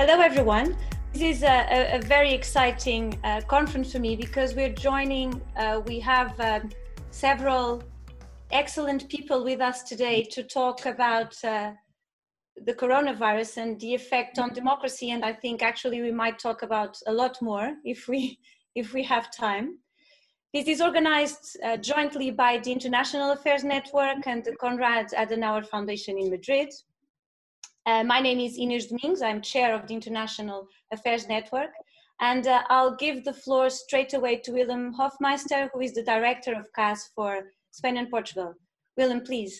Hello, everyone. This is a, a very exciting uh, conference for me because we're joining, uh, we have uh, several excellent people with us today to talk about uh, the coronavirus and the effect on democracy. And I think actually we might talk about a lot more if we, if we have time. This is organized uh, jointly by the International Affairs Network and the Konrad Adenauer Foundation in Madrid. Uh, my name is Inês Domingos. I'm chair of the International Affairs Network. And uh, I'll give the floor straight away to Willem Hofmeister, who is the director of KAS for Spain and Portugal. Willem, please.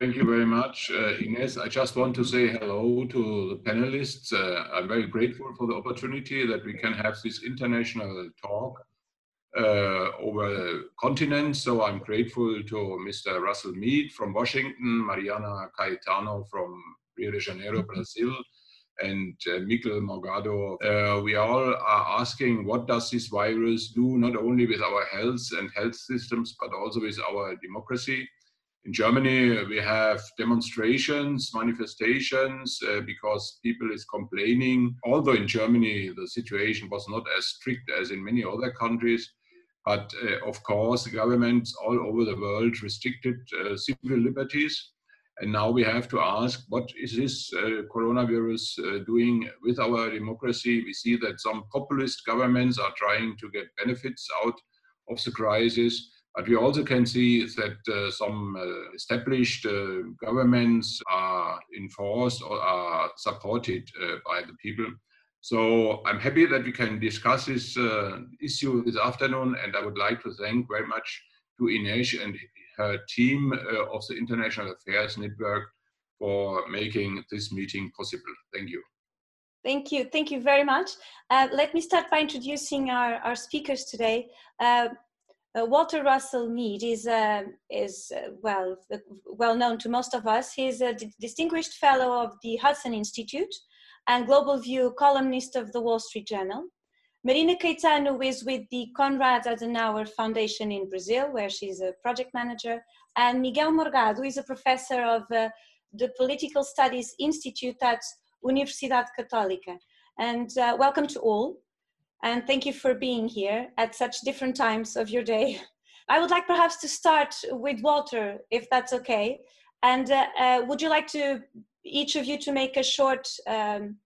Thank you very much, uh, Ines. I just want to say hello to the panelists. Uh, I'm very grateful for the opportunity that we can have this international talk uh, over continents. So I'm grateful to Mr. Russell Mead from Washington, Mariana Caetano from Rio de Janeiro, Brazil, and uh, Miguel Morgado. Uh, we all are asking what does this virus do not only with our health and health systems, but also with our democracy. In Germany, we have demonstrations, manifestations, uh, because people is complaining. Although in Germany the situation was not as strict as in many other countries, but uh, of course, governments all over the world restricted uh, civil liberties. And now we have to ask, what is this uh, coronavirus uh, doing with our democracy? We see that some populist governments are trying to get benefits out of the crisis. But we also can see that uh, some uh, established uh, governments are enforced or are supported uh, by the people. So I'm happy that we can discuss this issue this afternoon, and I would like to thank very much to Ines and team uh, of the International Affairs Network for making this meeting possible. Thank you. Thank you. Thank you very much. Uh, let me start by introducing our, our speakers today. Uh, uh, Walter Russell Mead is, uh, is uh, well, well known to most of us. He's a distinguished fellow of the Hudson Institute and Global View columnist of the Wall Street Journal. Marina Caetano is with the Konrad Adenauer Foundation in Brazil, where she's a project manager, and Miguel Morgado is a professor of uh, the Political Studies Institute at Universidade Católica. And uh, welcome to all, and thank you for being here at such different times of your day. I would like perhaps to start with Walter, if that's okay. And uh, uh would you like to, each of you, to make a short um,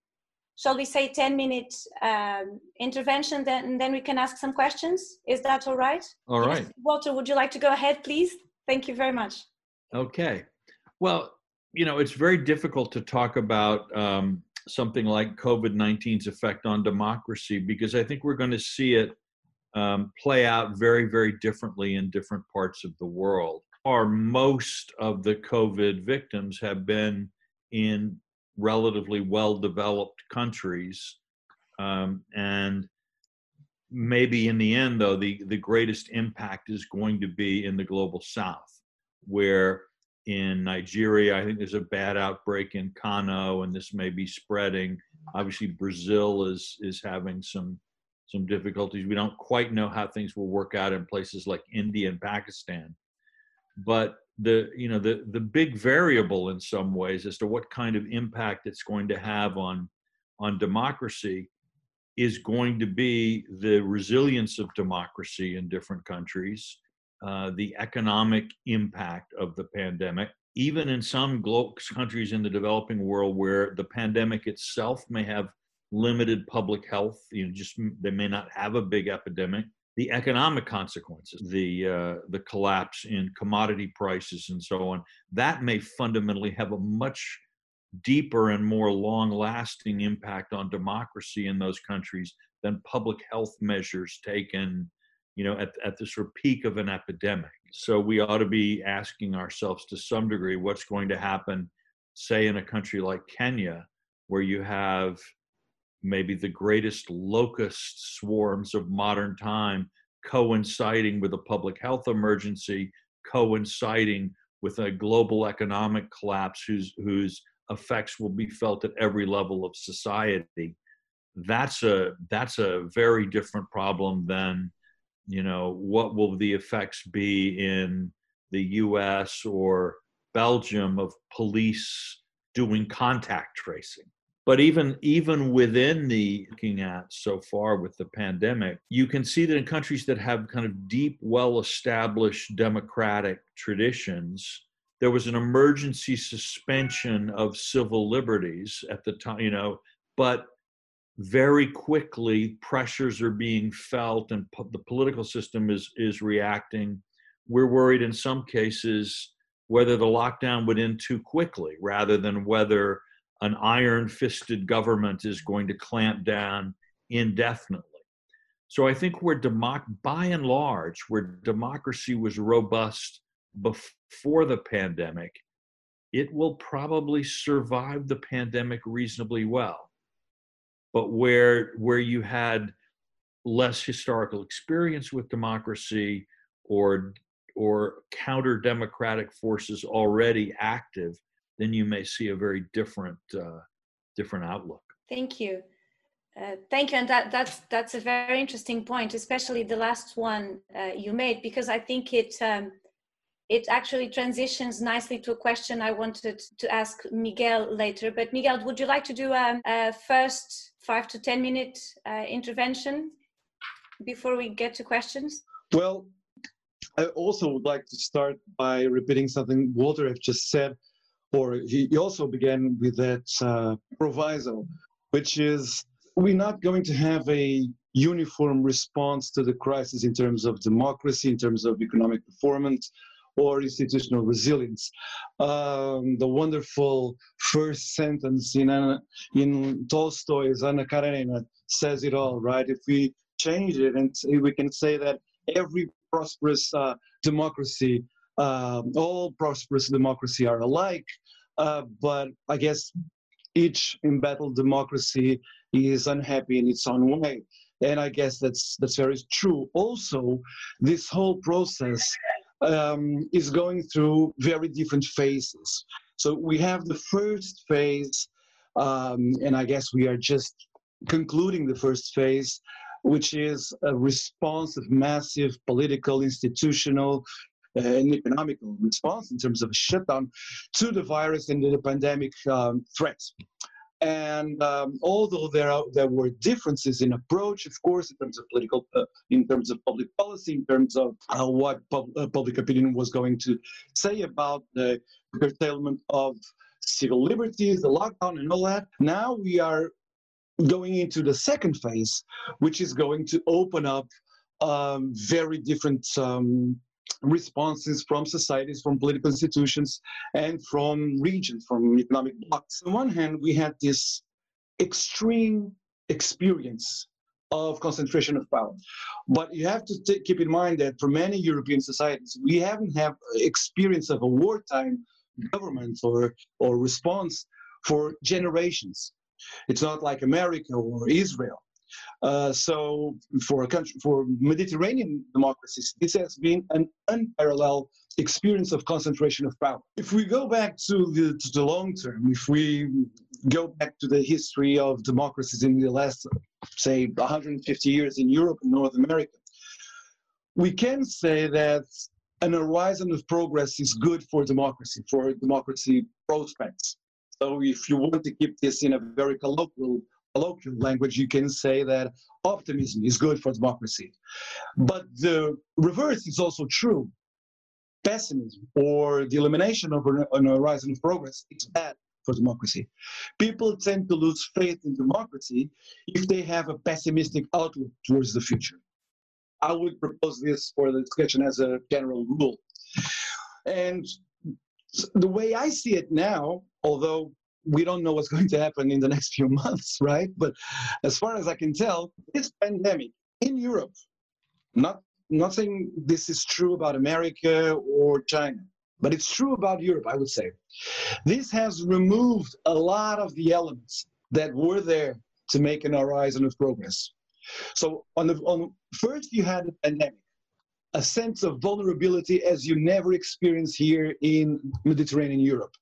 shall we say 10 minute um, intervention then and then we can ask some questions? Is that all right? All right. Yes. walter would you like to go ahead please? Thank you very much. Okay. Well you know it's very difficult to talk about um, something like covid-19's effect on democracy because i think we're going to see it um, play out very very differently in different parts of the world. Or most of the covid victims have been in relatively well developed countries. Um, and maybe in the end, though, the, the greatest impact is going to be in the global south, where in Nigeria, I think there's a bad outbreak in Kano, and this may be spreading. Obviously, Brazil is is having some some difficulties. We don't quite know how things will work out in places like India and Pakistan, but the you know the the big variable in some ways as to what kind of impact it's going to have on on democracy is going to be the resilience of democracy in different countries uh, the economic impact of the pandemic even in some countries in the developing world where the pandemic itself may have limited public health you know just they may not have a big epidemic the economic consequences, the uh, the collapse in commodity prices and so on, that may fundamentally have a much deeper and more long-lasting impact on democracy in those countries than public health measures taken, you know, at, at the sort of peak of an epidemic. So we ought to be asking ourselves to some degree what's going to happen, say, in a country like Kenya, where you have maybe the greatest locust swarms of modern time coinciding with a public health emergency, coinciding with a global economic collapse whose, whose effects will be felt at every level of society. That's a that's a very different problem than you know what will the effects be in the US or Belgium of police doing contact tracing But even even within the looking at so far with the pandemic, you can see that in countries that have kind of deep, well-established democratic traditions, there was an emergency suspension of civil liberties at the time, you know, but very quickly pressures are being felt and po- the political system is is reacting. We're worried in some cases whether the lockdown would end too quickly rather than whether an iron fisted government is going to clamp down indefinitely. So I think where democ- by and large, where democracy was robust before the pandemic, it will probably survive the pandemic reasonably well. But where where you had less historical experience with democracy or or counter democratic forces already active, then you may see a very different uh, different outlook. Thank you. Uh, thank you, and that, that's that's a very interesting point, especially the last one uh, you made, because I think it um, it actually transitions nicely to a question I wanted to ask Miguel later. But Miguel, would you like to do a, um, a first five to ten minute uh, intervention before we get to questions? Well, I also would like to start by repeating something Walter have just said or he, also began with that uh, proviso, which is we're not going to have a uniform response to the crisis in terms of democracy, in terms of economic performance, or institutional resilience. Um, the wonderful first sentence in, Anna, in Tolstoy's Anna Karenina says it all, right? If we change it and we can say that every prosperous uh, democracy, uh, all prosperous democracy are alike, uh, but I guess each embattled democracy is unhappy in its own way. And I guess that's that's very true. Also, this whole process um, is going through very different phases. So we have the first phase, um, and I guess we are just concluding the first phase, which is a response of massive political, institutional, an economical response in terms of a shutdown to the virus and the pandemic um, threats. And um, although there are, there were differences in approach, of course, in terms of political, uh, in terms of public policy, in terms of uh, what pub, uh, public opinion was going to say about the curtailment of civil liberties, the lockdown, and all that. Now we are going into the second phase, which is going to open up um, very different um, responses from societies, from political institutions, and from regions, from economic blocs. On one hand, we had this extreme experience of concentration of power. But you have to keep in mind that for many European societies, we haven't had experience of a wartime government or, or response for generations. It's not like America or Israel. Uh, so for a country, for Mediterranean democracies, this has been an unparalleled experience of concentration of power. If we go back to the, to the long term, if we go back to the history of democracies in the last, say, 150 years in Europe and North America, we can say that an horizon of progress is good for democracy, for democracy prospects. So if you want to keep this in a very colloquial colloquial language, you can say that optimism is good for democracy. But the reverse is also true. Pessimism or the elimination of an horizon of progress is bad for democracy. People tend to lose faith in democracy if they have a pessimistic outlook towards the future. I would propose this for the discussion as a general rule. And the way I see it now, although we don't know what's going to happen in the next few months, right? But as far as I can tell, this pandemic in Europe, not not saying this is true about America or China, but it's true about Europe, I would say. This has removed a lot of the elements that were there to make an horizon of progress. So on the on first you had a pandemic, a sense of vulnerability as you never experienced here in Mediterranean Europe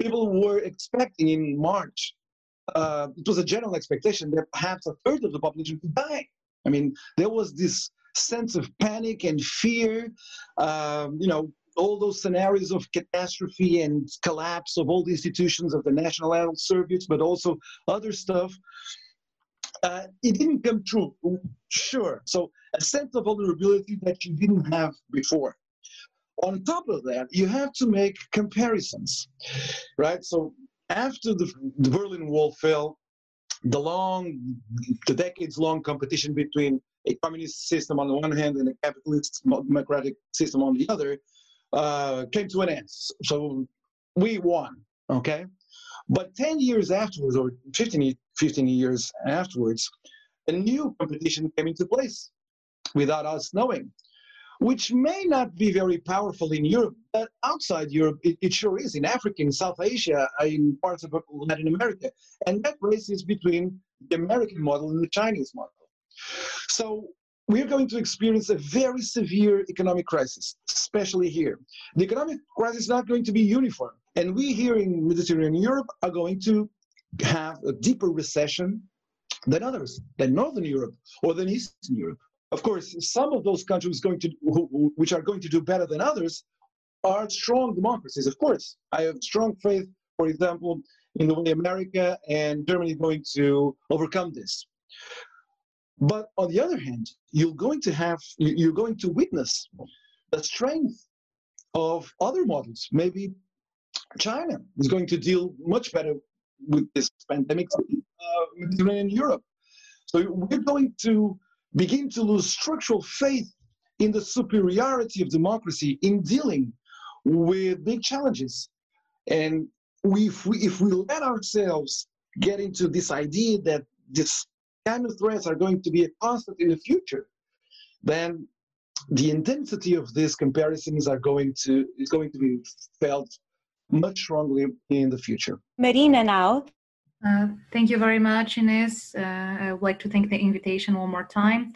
people were expecting in March, uh, it was a general expectation that perhaps a third of the population could die. I mean, there was this sense of panic and fear. Um, you know, all those scenarios of catastrophe and collapse of all the institutions of the National Health Service, but also other stuff. Uh, it didn't come true, sure. So a sense of vulnerability that you didn't have before. On top of that, you have to make comparisons, right? So after the, the Berlin Wall fell, the long, the decades-long competition between a communist system on the one hand and a capitalist democratic system on the other uh, came to an end. So we won, okay? But 10 years afterwards, or 15, 15 years afterwards, a new competition came into place without us knowing, which may not be very powerful in Europe, but outside Europe, it, it sure is. In Africa, in South Asia, uh, in parts of Latin America. And that race is between the American model and the Chinese model. So we're going to experience a very severe economic crisis, especially here. The economic crisis is not going to be uniform. And we here in Mediterranean Europe are going to have a deeper recession than others, than Northern Europe or than Eastern Europe. Of course, some of those countries going to, which are going to do better than others are strong democracies. Of course, I have strong faith, for example, in the way America and Germany are going to overcome this. But on the other hand, you're going to have, you're going to witness the strength of other models. Maybe China is going to deal much better with this pandemic uh, in Europe. So we're going to begin to lose structural faith in the superiority of democracy in dealing with big challenges. And we, if, we, if we let ourselves get into this idea that this kind of threats are going to be a constant in the future, then the intensity of these comparisons are going to is going to be felt much strongly in the future. Marina now. Uh, thank you very much, Ines. Uh, I would like to thank the invitation one more time.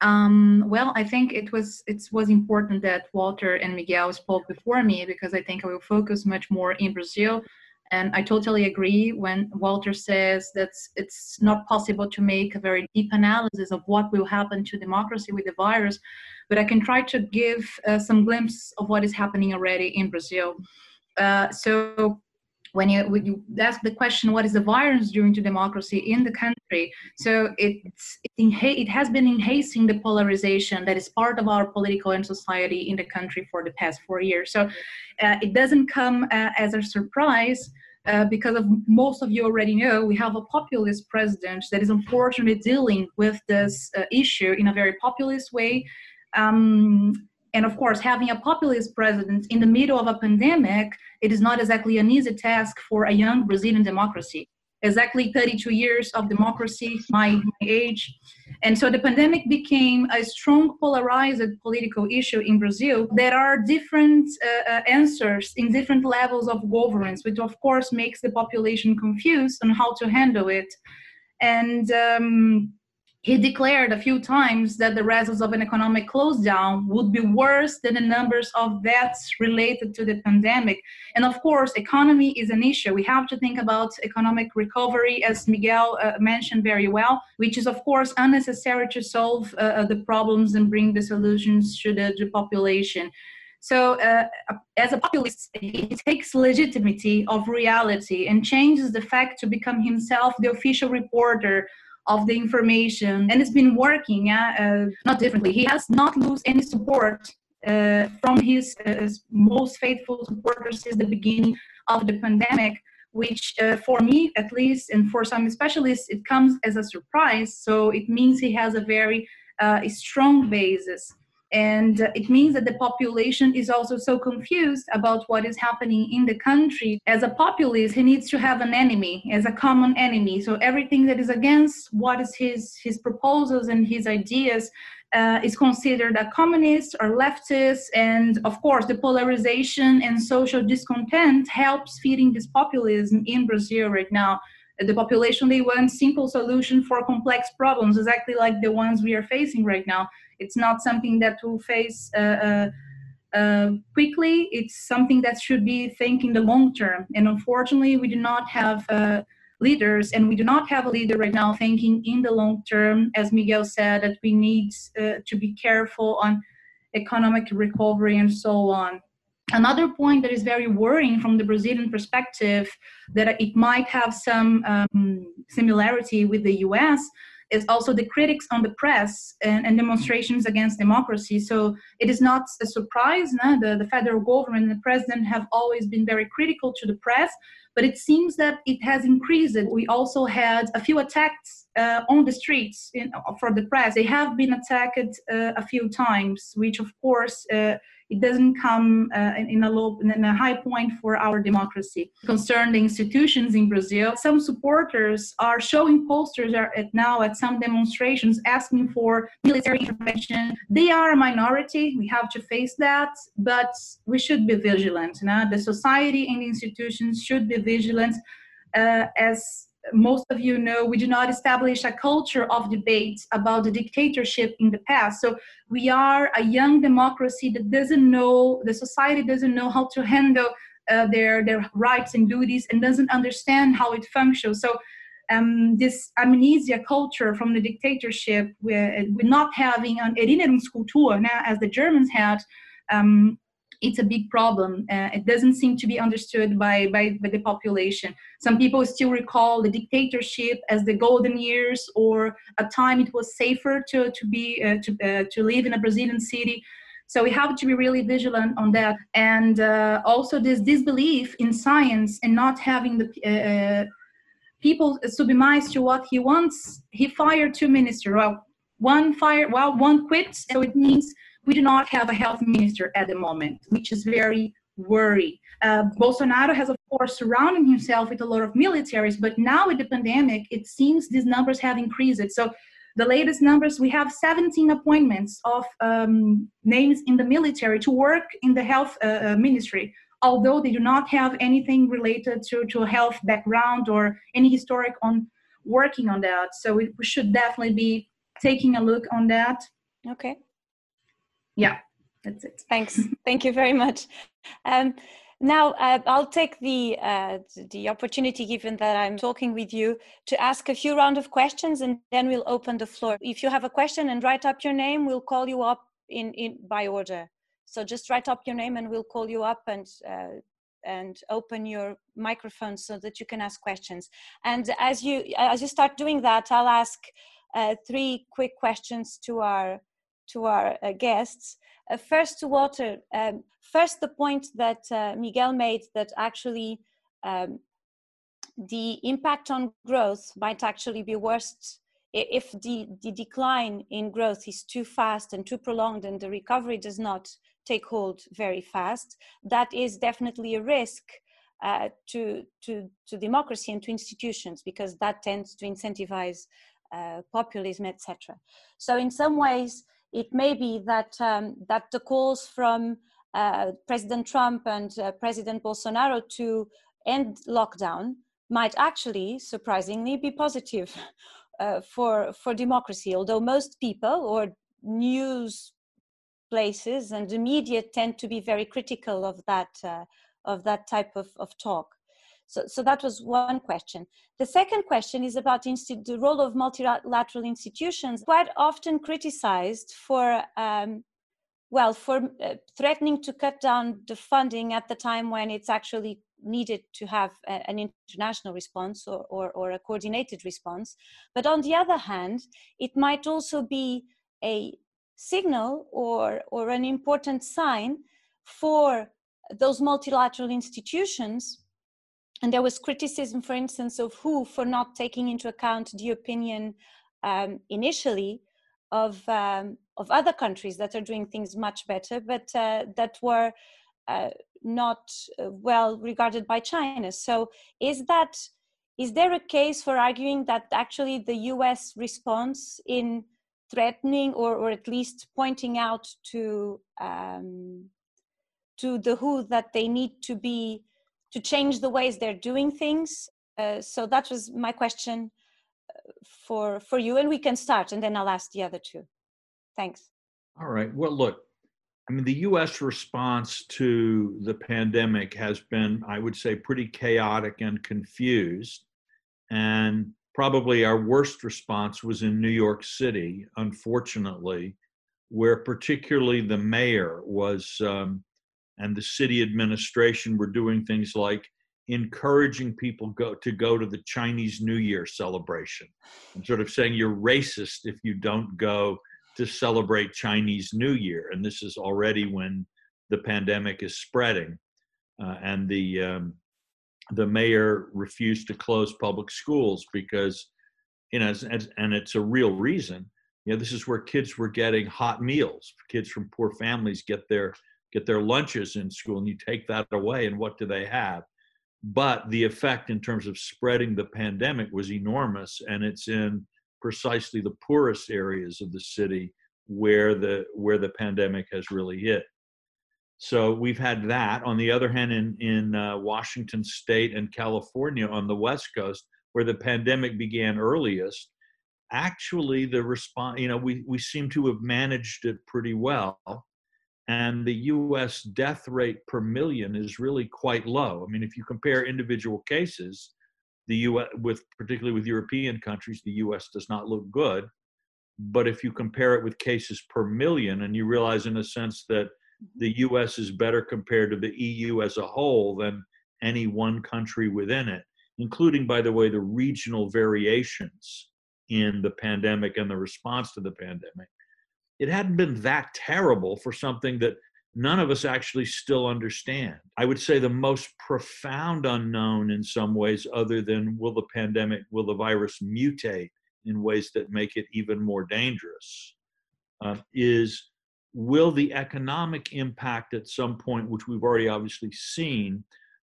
Um, well, I think it was it was important that Walter and Miguel spoke before me because I think I will focus much more in Brazil and I totally agree when Walter says that it's not possible to make a very deep analysis of what will happen to democracy with the virus, but I can try to give uh, some glimpse of what is happening already in Brazil. Uh, so when you, when you ask the question, what is the violence doing to democracy in the country? So it's, it has been enhancing the polarization that is part of our political and society in the country for the past four years. So uh, it doesn't come uh, as a surprise. Uh, because of most of you already know, we have a populist president that is unfortunately dealing with this uh, issue in a very populist way. Um, and of course, having a populist president in the middle of a pandemic, it is not exactly an easy task for a young Brazilian democracy. Exactly 32 years of democracy, my, my age. And so the pandemic became a strong polarized political issue in Brazil. There are different uh, uh, answers in different levels of governance, which of course makes the population confused on how to handle it. And um, he declared a few times that the results of an economic close down would be worse than the numbers of deaths related to the pandemic. And of course, economy is an issue. We have to think about economic recovery, as Miguel uh, mentioned very well, which is, of course, unnecessary to solve uh, uh the problems and bring the solutions to the, the population. So, uh, as a populist, he takes legitimacy of reality and changes the fact to become himself the official reporter of the information and it's been working uh, not differently. He has not lost any support uh, from his uh, most faithful supporters since the beginning of the pandemic which uh, for me at least and for some specialists it comes as a surprise. So it means he has a very uh, strong basis and it means that the population is also so confused about what is happening in the country. As a populist, he needs to have an enemy, as a common enemy. So everything that is against what is his, his proposals and his ideas uh, is considered a communist or leftist. And of course, the polarization and social discontent helps feeding this populism in Brazil right now the population they want simple solution for complex problems exactly like the ones we are facing right now it's not something that will face uh, uh, uh, quickly. It's something that should be thinking the long term. And unfortunately, we do not have uh, leaders, and we do not have a leader right now thinking in the long term. As Miguel said, that we need uh, to be careful on economic recovery and so on. Another point that is very worrying from the Brazilian perspective, that it might have some um, similarity with the US, is also the critics on the press and, and, demonstrations against democracy. So it is not a surprise. No? The, the federal government and the president have always been very critical to the press, but it seems that it has increased. We also had a few attacks uh, on the streets in, for the press. They have been attacked uh, a few times, which of course uh, it doesn't come uh, in a low in a high point for our democracy concern the institutions in brazil some supporters are showing posters at now at some demonstrations asking for military intervention they are a minority we have to face that but we should be vigilant you know? the society and the institutions should be vigilant uh, as most of you know, we do not establish a culture of debate about the dictatorship in the past. So we are a young democracy that doesn't know, the society doesn't know how to handle uh, their, their rights and duties and doesn't understand how it functions. So um, this amnesia culture from the dictatorship, we're, we're not having an Erinnerungskultur, now as the Germans had, um, it's a big problem. Uh, it doesn't seem to be understood by, by, by, the population. Some people still recall the dictatorship as the golden years or a time it was safer to, to, be, uh, to, uh, to live in a Brazilian city. So we have to be really vigilant on that. And uh, also this disbelief in science and not having the uh, people submit to what he wants. He fired two ministers. Well, one fired, well, one quit. So it means we do not have a health minister at the moment, which is very worry. Uh, Bolsonaro has, of course, surrounded himself with a lot of militaries, but now with the pandemic, it seems these numbers have increased. So the latest numbers, we have 17 appointments of um, names in the military to work in the health uh, uh ministry, although they do not have anything related to, to health background or any historic on working on that. So we, we should definitely be taking a look on that. Okay yeah that's it. Thanks. Thank you very much. Um, now uh, i'll take the uh, the opportunity given that i'm talking with you to ask a few round of questions and then we'll open the floor. If you have a question and write up your name we'll call you up in, in by order. So just write up your name and we'll call you up and uh, and open your microphone so that you can ask questions. And as you as you start doing that i'll ask uh, three quick questions to our to our uh, guests. Uh, first, to Walter, um, first the point that uh, Miguel made that actually um, the impact on growth might actually be worse if the, the decline in growth is too fast and too prolonged and the recovery does not take hold very fast. That is definitely a risk uh, to, to, to democracy and to institutions because that tends to incentivize uh, populism, etc. So, in some ways, it may be that um, that the calls from uh, President Trump and uh, President Bolsonaro to end lockdown might actually, surprisingly, be positive uh, for for democracy. Although most people or news places and the media tend to be very critical of that uh, of that type of, of talk. So, so that was one question. The second question is about the role of multilateral institutions, quite often criticized for, um, well, for uh, threatening to cut down the funding at the time when it's actually needed to have a, an international response or, or, or a coordinated response. But on the other hand, it might also be a signal or, or an important sign for those multilateral institutions and there was criticism, for instance, of WHO for not taking into account the opinion um, initially of um, of other countries that are doing things much better, but uh, that were uh, not uh, well regarded by China. So, is that is there a case for arguing that actually the U.S. response in threatening or, or at least pointing out to um, to the WHO that they need to be to change the ways they're doing things. Uh, so that was my question uh, for for you, and we can start, and then I'll ask the other two. Thanks. All right. Well, look, I mean, the U.S. response to the pandemic has been, I would say, pretty chaotic and confused, and probably our worst response was in New York City, unfortunately, where particularly the mayor was. Um, and the city administration were doing things like encouraging people go to go to the Chinese New Year celebration and sort of saying you're racist if you don't go to celebrate Chinese New Year. And this is already when the pandemic is spreading. Uh, and the um, the mayor refused to close public schools because, you know, and it's a real reason. You know, this is where kids were getting hot meals. Kids from poor families get their get their lunches in school, and you take that away, and what do they have? But the effect in terms of spreading the pandemic was enormous, and it's in precisely the poorest areas of the city where the where the pandemic has really hit. So we've had that. On the other hand, in in uh, Washington State and California on the West Coast, where the pandemic began earliest, actually the response, you know, we we seem to have managed it pretty well, and the U.S. death rate per million is really quite low. I mean, if you compare individual cases, the U.S. with particularly with European countries, the U.S. does not look good. But if you compare it with cases per million, and you realize in a sense that mm-hmm. the U.S. is better compared to the EU as a whole than any one country within it, including, by the way, the regional variations in the pandemic and the response to the pandemic. It hadn't been that terrible for something that none of us actually still understand. I would say the most profound unknown in some ways, other than will the pandemic, will the virus mutate in ways that make it even more dangerous, uh, is will the economic impact at some point, which we've already obviously seen,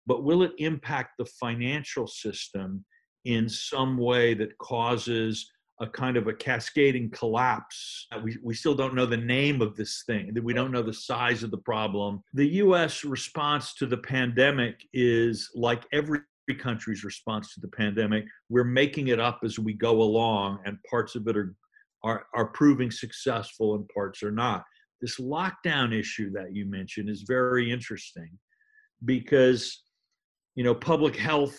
but will it impact the financial system in some way that causes a kind of a cascading collapse. Uh, we, we still don't know the name of this thing, we don't know the size of the problem. The US response to the pandemic is like every country's response to the pandemic. We're making it up as we go along, and parts of it are, are, are proving successful and parts are not. This lockdown issue that you mentioned is very interesting because you know public health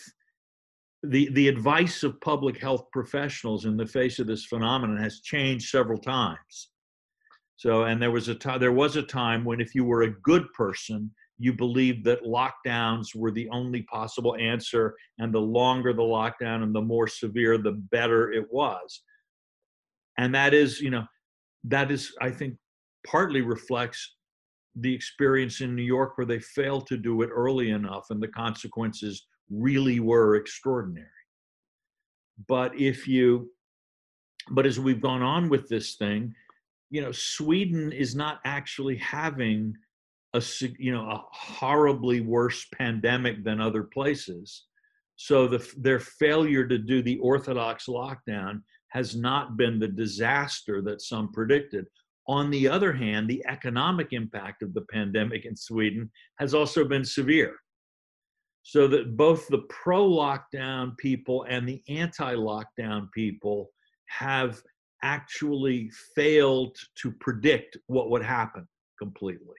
the, the advice of public health professionals in the face of this phenomenon has changed several times. So, and there was a time, there was a time when if you were a good person, you believed that lockdowns were the only possible answer, and the longer the lockdown and the more severe, the better it was. And that is, you know, that is, I think, partly reflects the experience in New York where they failed to do it early enough, and the consequences really were extraordinary. But if you, but as we've gone on with this thing, you know, Sweden is not actually having a, you know, a horribly worse pandemic than other places. So the, their failure to do the orthodox lockdown has not been the disaster that some predicted. On the other hand, the economic impact of the pandemic in Sweden has also been severe so that both the pro lockdown people and the anti lockdown people have actually failed to predict what would happen completely.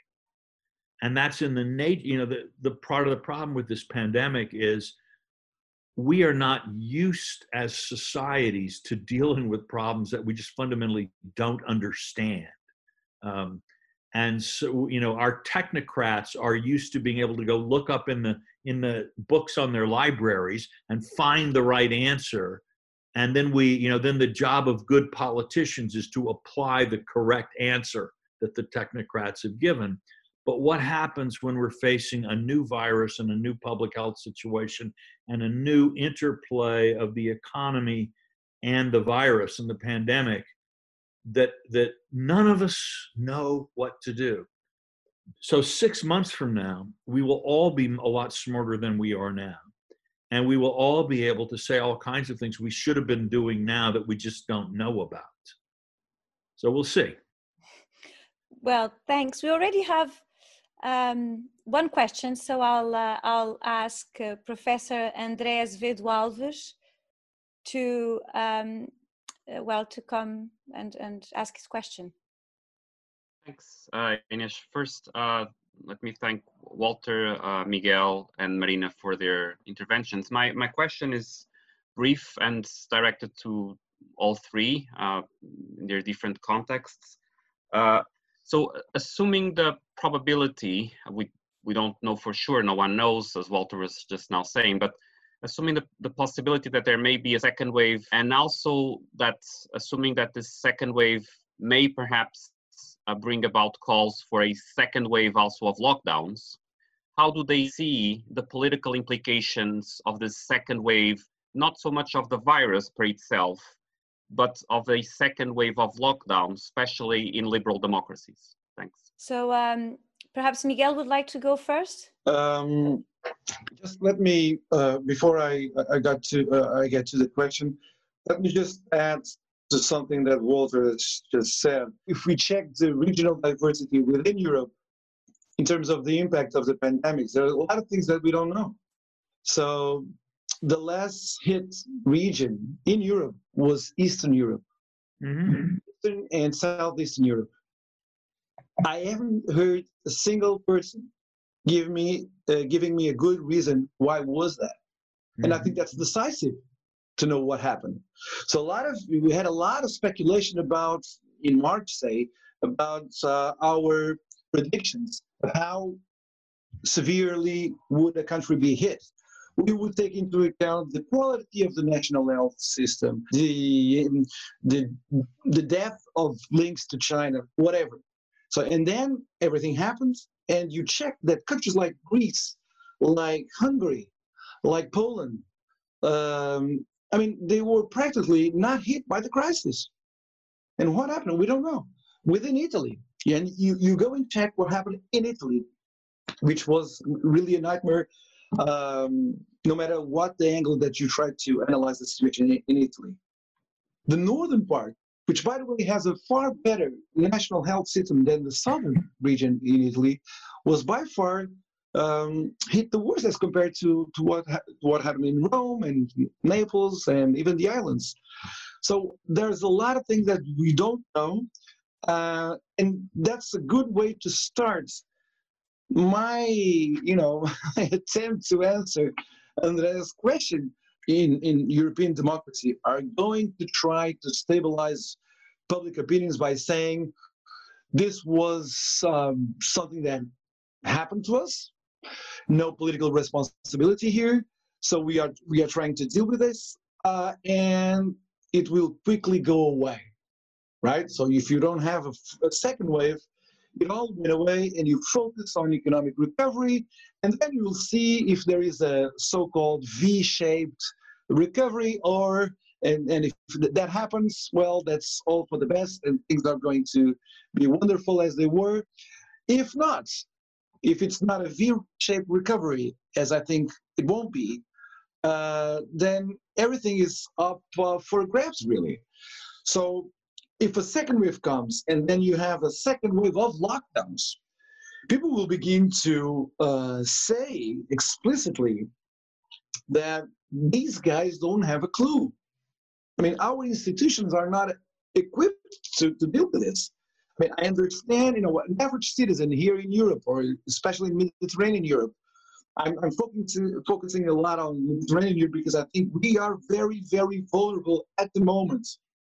And that's in the nature, you know, the, the part of the problem with this pandemic is we are not used as societies to dealing with problems that we just fundamentally don't understand. Um, and so you know our technocrats are used to being able to go look up in the in the books on their libraries and find the right answer. And then we you know then the job of good politicians is to apply the correct answer that the technocrats have given. But what happens when we're facing a new virus and a new public health situation and a new interplay of the economy and the virus and the pandemic that that none of us know what to do. So six months from now we will all be a lot smarter than we are now. And we will all be able to say all kinds of things we should have been doing now that we just don't know about. So we'll see. Well thanks. We already have um, one question so i'll uh, i'll ask uh, professor André Azevedo Alves to um, uh, well to come and, and ask his question. Thanks, uh, Ines. First, uh, let me thank Walter, uh, Miguel, and Marina for their interventions. My, my question is brief and directed to all three uh, in their different contexts. Uh, so assuming the probability, we we don't know for sure, no one knows, as Walter was just now saying, but assuming the, the possibility that there may be a second wave, and also that assuming that this second wave may perhaps uh, bring about calls for a second wave also of lockdowns, how do they see the political implications of this second wave, not so much of the virus per itself, but of a second wave of lockdown, especially in liberal democracies? Thanks. So um, perhaps Miguel would like to go first. Um, just let me uh, before I I got to uh, I get to the question, let me just add to something that Walter has just said. If we check the regional diversity within Europe, in terms of the impact of the pandemics, there are a lot of things that we don't know. So the last hit region in Europe was Eastern Europe, mm-hmm. Eastern and Southeastern Europe. I haven't heard a single person give me uh, giving me a good reason why was that, mm-hmm. and I think that's decisive to know what happened. So a lot of we had a lot of speculation about in March, say, about uh, our predictions of how severely would a country be hit. We would take into account the quality of the national health system, the the the depth of links to China, whatever. So and then everything happens, and you check that countries like Greece, like Hungary, like Poland, um, I mean, they were practically not hit by the crisis. And what happened? We don't know. Within Italy, and you, you go and check what happened in Italy, which was really a nightmare, um, no matter what the angle that you try to analyze the situation in, in Italy. The northern part, which by the way has a far better national health system than the southern region in Italy, was by far um, hit the worst as compared to, to what, ha- what happened in Rome and Naples and even the islands. So there's a lot of things that we don't know, uh, and that's a good way to start my, you know, attempt to answer André's question in, in European democracy are going to try to stabilize public opinions by saying this was um, something that happened to us no political responsibility here. So we are we are trying to deal with this, uh, and it will quickly go away, right? So if you don't have a, a second wave, it all went away, and you focus on economic recovery, and then you'll see if there is a so-called V-shaped recovery, or and, and if that happens, well, that's all for the best, and things are going to be wonderful as they were. If not, if it's not a V-shaped recovery, as I think it won't be, uh, then everything is up uh, for grabs, really. So if a second wave comes and then you have a second wave of lockdowns, people will begin to uh, say explicitly that these guys don't have a clue. I mean, our institutions are not equipped to, to deal with this. I mean, I understand, you know, an average citizen here in Europe, or especially in Mediterranean Europe, I'm, I'm focusing, focusing a lot on Mediterranean Europe because I think we are very, very vulnerable at the moment.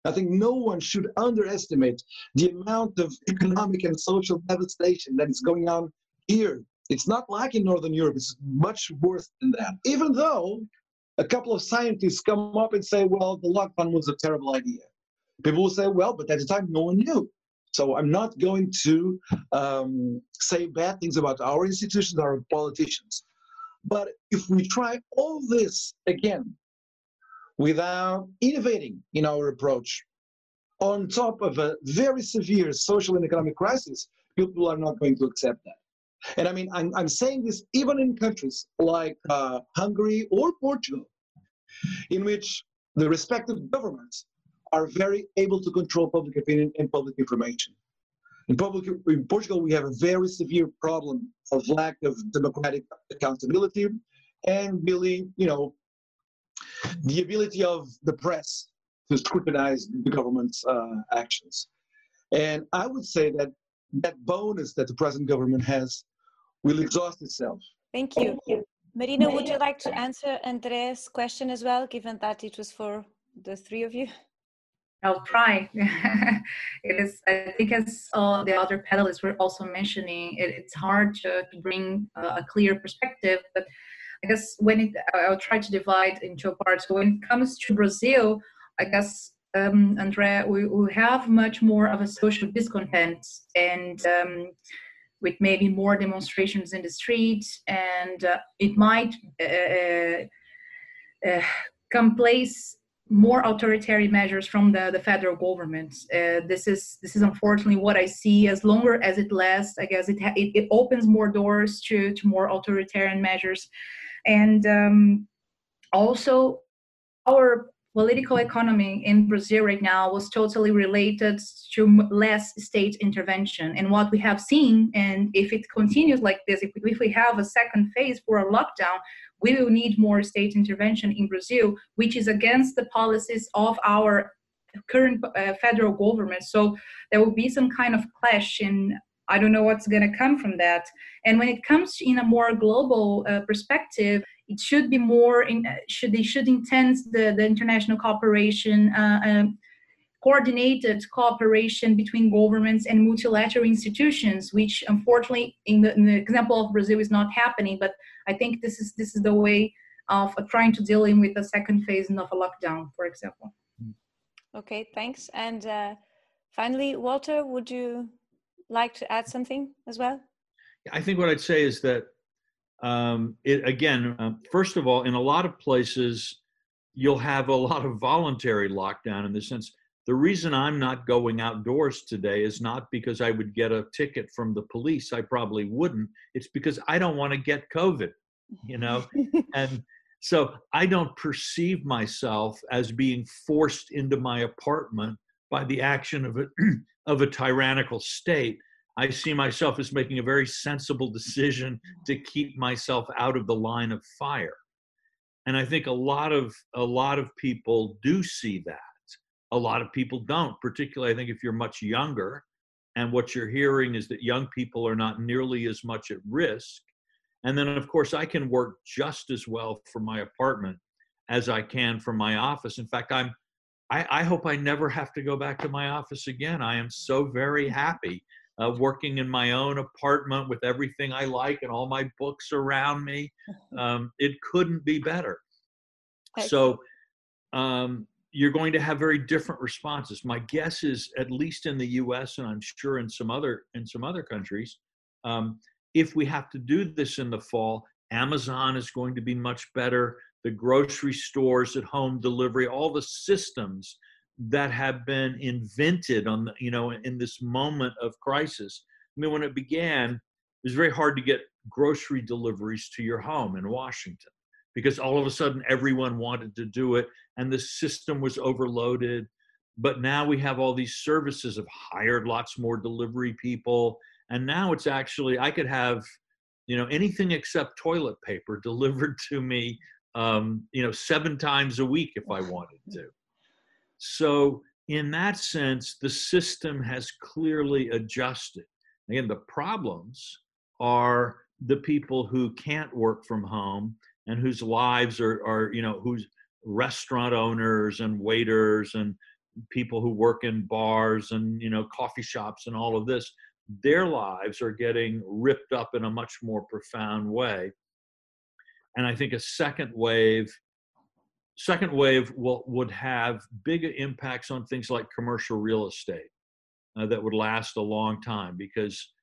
I think no one should underestimate the amount of economic and social devastation that is going on here. It's not like in Northern Europe, it's much worse than that. Even though a couple of scientists come up and say, well, the lockdown was a terrible idea. People will say, well, but at the time, no one knew. So I'm not going to um, say bad things about our institutions, our politicians. But if we try all this again without innovating in our approach, on top of a very severe social and economic crisis, people are not going to accept that. And I mean, I'm, I'm saying this even in countries like uh, Hungary or Portugal, in which the respective governments are very able to control public opinion and public information. In, public, in Portugal, we have a very severe problem of lack of democratic accountability and really, you know, the ability of the press to scrutinize the government's uh, actions. And I would say that that bonus that the present government has will exhaust itself. Thank you. Marina, would you like to answer André's question as well, given that it was for the three of you? I'll try. it is, I think, as uh, the other panelists were also mentioning, it, it's hard to, to bring a clear perspective. But I guess when it, I'll try to divide into parts. So when it comes to Brazil, I guess, um, Andrea, we, we have much more of a social discontent and um, with maybe more demonstrations in the streets, and uh, it might uh, uh, come place more authoritarian measures from the, the federal government. Uh, this is this is unfortunately what I see. As longer as it lasts, I guess it it, it, opens more doors to to more authoritarian measures, and um, also our political economy in Brazil right now was totally related to less state intervention. And what we have seen, and if it continues like this, if, if we have a second phase for a lockdown, we will need more state intervention in Brazil, which is against the policies of our current uh, federal government. So there will be some kind of clash in I don't know what's going to come from that. And when it comes in a more global uh, perspective, it should be more in uh, should they should intense the, the international cooperation uh, um, coordinated cooperation between governments and multilateral institutions, which unfortunately in the, in the, example of Brazil is not happening. But I think this is this is the way of trying to deal in with the second phase of a lockdown, for example. Okay, thanks. And uh, finally, Walter, would you like to add something as well? I think what I'd say is that um, it, again, um, first of all, in a lot of places, you'll have a lot of voluntary lockdown in the sense the reason I'm not going outdoors today is not because I would get a ticket from the police. I probably wouldn't. It's because I don't want to get COVID, you know? and so I don't perceive myself as being forced into my apartment by the action of a, of a tyrannical state. I see myself as making a very sensible decision to keep myself out of the line of fire. And I think a lot of a lot of people do see that a lot of people don't, particularly, I think, if you're much younger. And what you're hearing is that young people are not nearly as much at risk. And then, of course, I can work just as well from my apartment as I can from my office. In fact, I'm I, I hope I never have to go back to my office again. I am so very happy uh, working in my own apartment with everything I like and all my books around me. Um, it couldn't be better. So, um, you're going to have very different responses. My guess is, at least in the U.S. and I'm sure in some other in some other countries, um, if we have to do this in the fall, Amazon is going to be much better. The grocery stores at home delivery, all the systems that have been invented on the, you know in this moment of crisis. I mean, when it began, it was very hard to get grocery deliveries to your home in Washington because all of a sudden everyone wanted to do it and the system was overloaded. But now we have all these services have hired lots more delivery people. And now it's actually, I could have, you know, anything except toilet paper delivered to me, um, you know, seven times a week if I wanted to. So, in that sense, the system has clearly adjusted. Again, the problems are the people who can't work from home and whose lives are, are you know, whose restaurant owners and waiters and people who work in bars and, you know, coffee shops and all of this, their lives are getting ripped up in a much more profound way. And I think a second wave, second wave will, would have bigger impacts on things like commercial real estate uh, that would last a long time because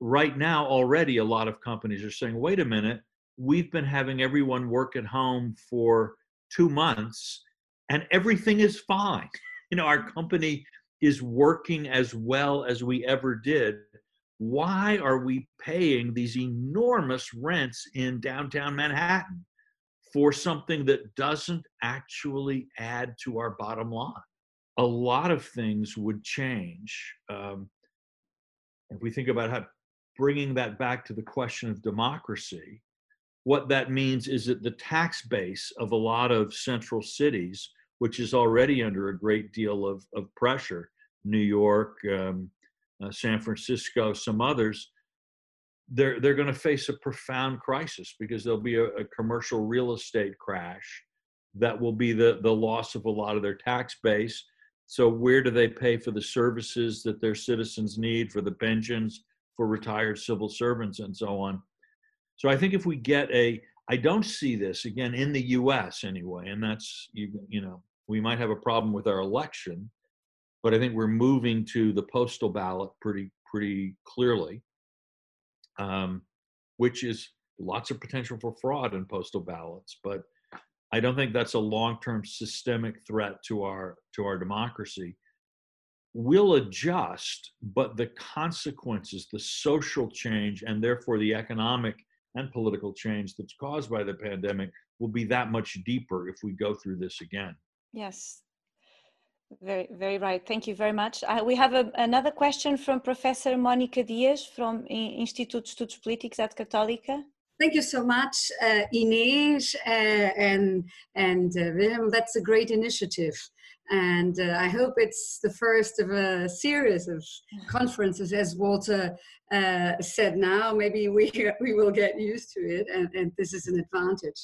right now already a lot of companies are saying, wait a minute, we've been having everyone work at home for two months and everything is fine. You know, our company is working as well as we ever did. Why are we paying these enormous rents in downtown Manhattan for something that doesn't actually add to our bottom line? A lot of things would change. Um, if we think about how bringing that back to the question of democracy, what that means is that the tax base of a lot of central cities, which is already under a great deal of, of pressure, New York, um, uh, San Francisco, some others, they're, they're going to face a profound crisis because there'll be a, a commercial real estate crash that will be the, the loss of a lot of their tax base. So where do they pay for the services that their citizens need, for the pensions, for retired civil servants, and so on? So I think if we get a, I don't see this again in the U.S. anyway, and that's you you know we might have a problem with our election, but I think we're moving to the postal ballot pretty pretty clearly, um, which is lots of potential for fraud in postal ballots, but I don't think that's a long-term systemic threat to our to our democracy. We'll adjust, but the consequences, the social change, and therefore the economic and political change that's caused by the pandemic will be that much deeper if we go through this again. Yes, very, very right. Thank you very much. Uh, we have a, another question from Professor Mónica Dias from Instituto de Estudos Políticos at Católica. Thank you so much, uh, Inês uh, and and uh, Willem. That's a great initiative, and uh, I hope it's the first of a series of conferences. As Walter uh, said, now maybe we we will get used to it, and, and this is an advantage.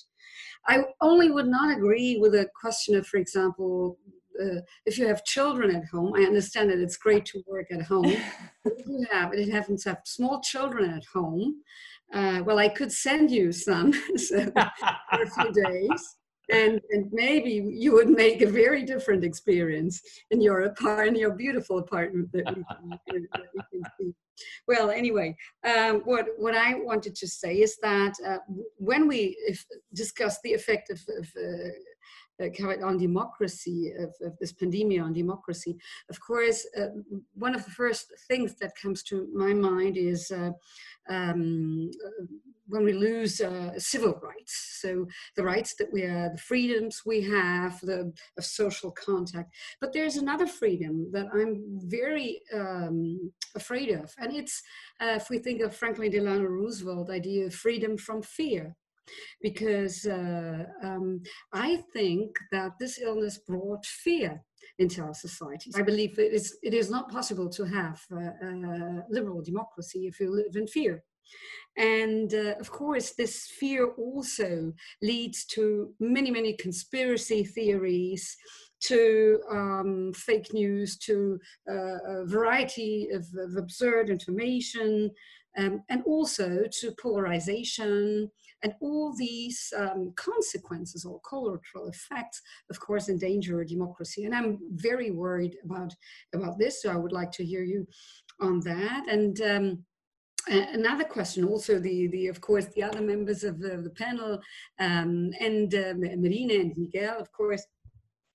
I only would not agree with a question of, for example, uh, if you have children at home, I understand that it's great to work at home. if you have, it happens to have small children at home, uh, well, I could send you some so, for a few days. And, and maybe you would make a very different experience in your apartment, in your beautiful apartment that we can, that we can see. Well, anyway, um, what what I wanted to say is that uh, when we discuss the effect of, of uh, uh, on democracy of, of, this pandemic on democracy. Of course, uh, one of the first things that comes to my mind is uh, um, when we lose civil rights. So the rights that we are, the freedoms we have, the of social contact. But there's another freedom that I'm very um, afraid of, and it's uh, if we think of Franklin Delano Roosevelt idea of freedom from fear because uh, um, I think that this illness brought fear into our societies. I believe it is, it is not possible to have uh, liberal democracy if you live in fear. And uh, of course, this fear also leads to many, many conspiracy theories, to um, fake news, to uh, a variety of, of absurd information, um, and also to polarization and all these um, consequences or collateral effects, of course, endanger democracy. And I'm very worried about, about this, so I would like to hear you on that. And um, another question also the the of course the other members of the, the panel um, and uh, Marina and Miguel of course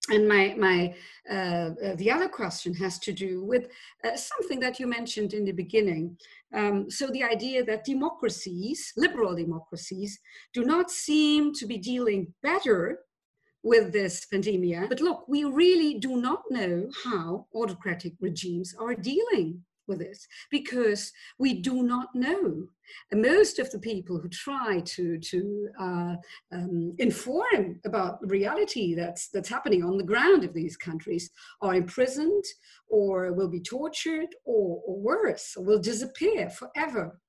and my my uh, uh, the other question has to do with uh, something that you mentioned in the beginning. Um, so the idea that democracies liberal democracies do not seem to be dealing better with this pandemic but look we really do not know how autocratic regimes are dealing with this because we do not know. And most of the people who try to, to uh, um, inform about the reality that's, that's happening on the ground of these countries are imprisoned or will be tortured or, or worse, or will disappear forever.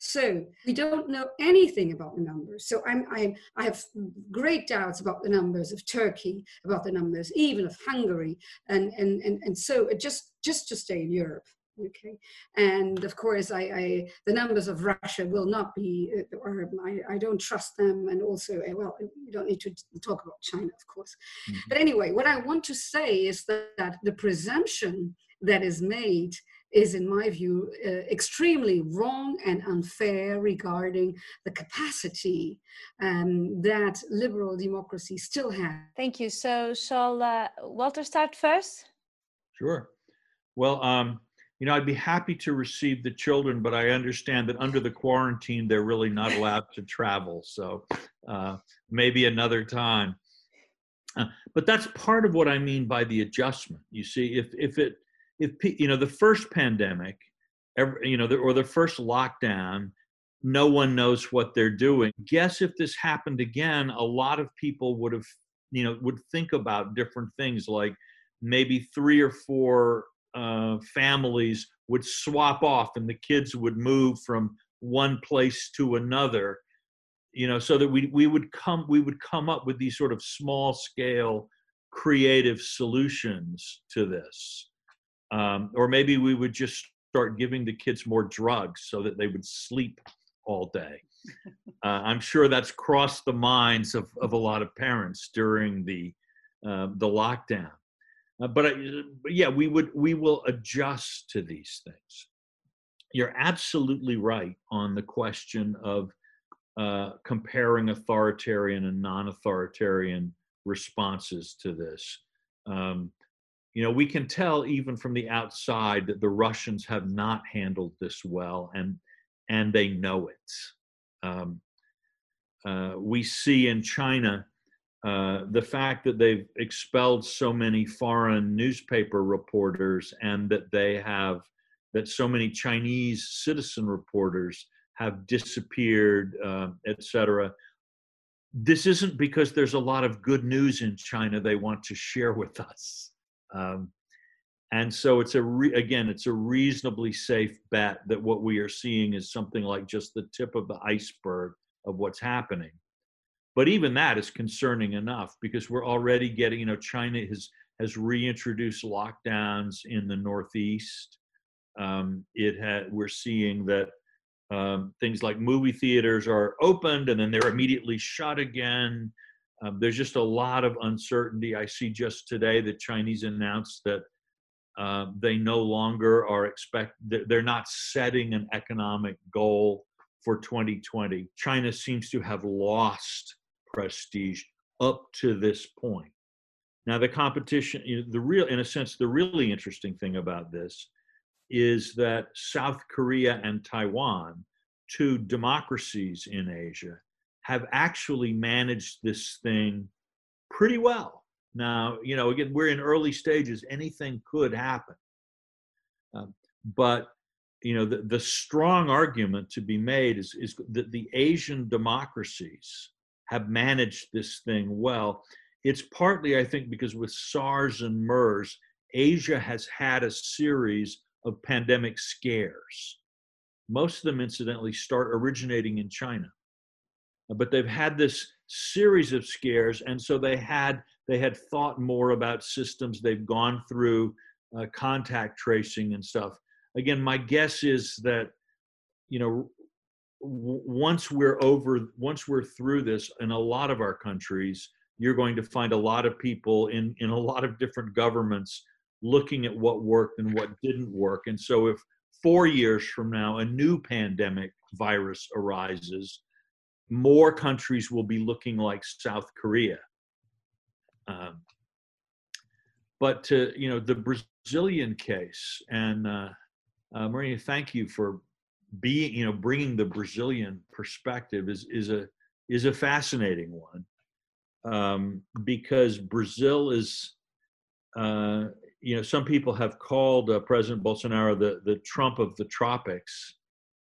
So we don't know anything about the numbers. So I'm, I'm, I have great doubts about the numbers of Turkey, about the numbers even of Hungary, and, and, and, and so just, just to stay in Europe. Okay, and of course, I, I, the numbers of Russia will not be, uh, or I, I don't trust them, and also, uh, well, you don't need to talk about China, of course. Mm-hmm. But anyway, what I want to say is that, that, the presumption that is made is, in my view, uh, extremely wrong and unfair regarding the capacity um, that liberal democracy still has. Thank you. So, shall uh, Walter start first? Sure. Well, um, you know, I'd be happy to receive the children, but I understand that under the quarantine, they're really not allowed to travel. So uh, maybe another time. Uh, but that's part of what I mean by the adjustment. You see, if if it if you know the first pandemic, every, you know, the, or the first lockdown, no one knows what they're doing. Guess if this happened again, a lot of people would have, you know, would think about different things like maybe three or four uh, families would swap off and the kids would move from one place to another you know so that we we would come we would come up with these sort of small scale creative solutions to this. Um, or maybe we would just start giving the kids more drugs so that they would sleep all day. Uh, I'm sure that's crossed the minds of, of a lot of parents during the uh, the lockdown. Uh, but, but yeah, we would we will adjust to these things. You're absolutely right on the question of uh, comparing authoritarian and non-authoritarian responses to this. Um, you know, we can tell even from the outside that the Russians have not handled this well, and and they know it. Um, uh, we see in China uh, the fact that they've expelled so many foreign newspaper reporters and that they have that so many Chinese citizen reporters have disappeared, uh, etc. This isn't because there's a lot of good news in China they want to share with us. Um, and so it's a re- again, it's a reasonably safe bet that what we are seeing is something like just the tip of the iceberg of what's happening. But even that is concerning enough because we're already getting, you know, China has has reintroduced lockdowns in the Northeast. Um, it had we're seeing that um, things like movie theaters are opened and then they're immediately shut again. Um, there's just a lot of uncertainty. I see just today the Chinese announced that uh, they no longer are expect they're not setting an economic goal for 2020. China seems to have lost prestige up to this point. Now the competition, you know, the real, in a sense, the really interesting thing about this is that South Korea and Taiwan, two democracies in Asia, have actually managed this thing pretty well. Now, you know, again, we're in early stages, anything could happen. Um, but, you know, the, the strong argument to be made is, is that the Asian democracies have managed this thing well. It's partly, I think, because with SARS and MERS, Asia has had a series of pandemic scares. Most of them, incidentally, start originating in China but they've had this series of scares and so they had they had thought more about systems they've gone through uh, contact tracing and stuff again my guess is that you know once we're over once we're through this in a lot of our countries you're going to find a lot of people in in a lot of different governments looking at what worked and what didn't work and so if 4 years from now a new pandemic virus arises more countries will be looking like South Korea. Um, but to, you know, the Brazilian case, and uh, uh, Marina, thank you for being, you know, bringing the Brazilian perspective is is a is a fascinating one um, because Brazil is, uh, you know, some people have called uh, President Bolsonaro the the Trump of the tropics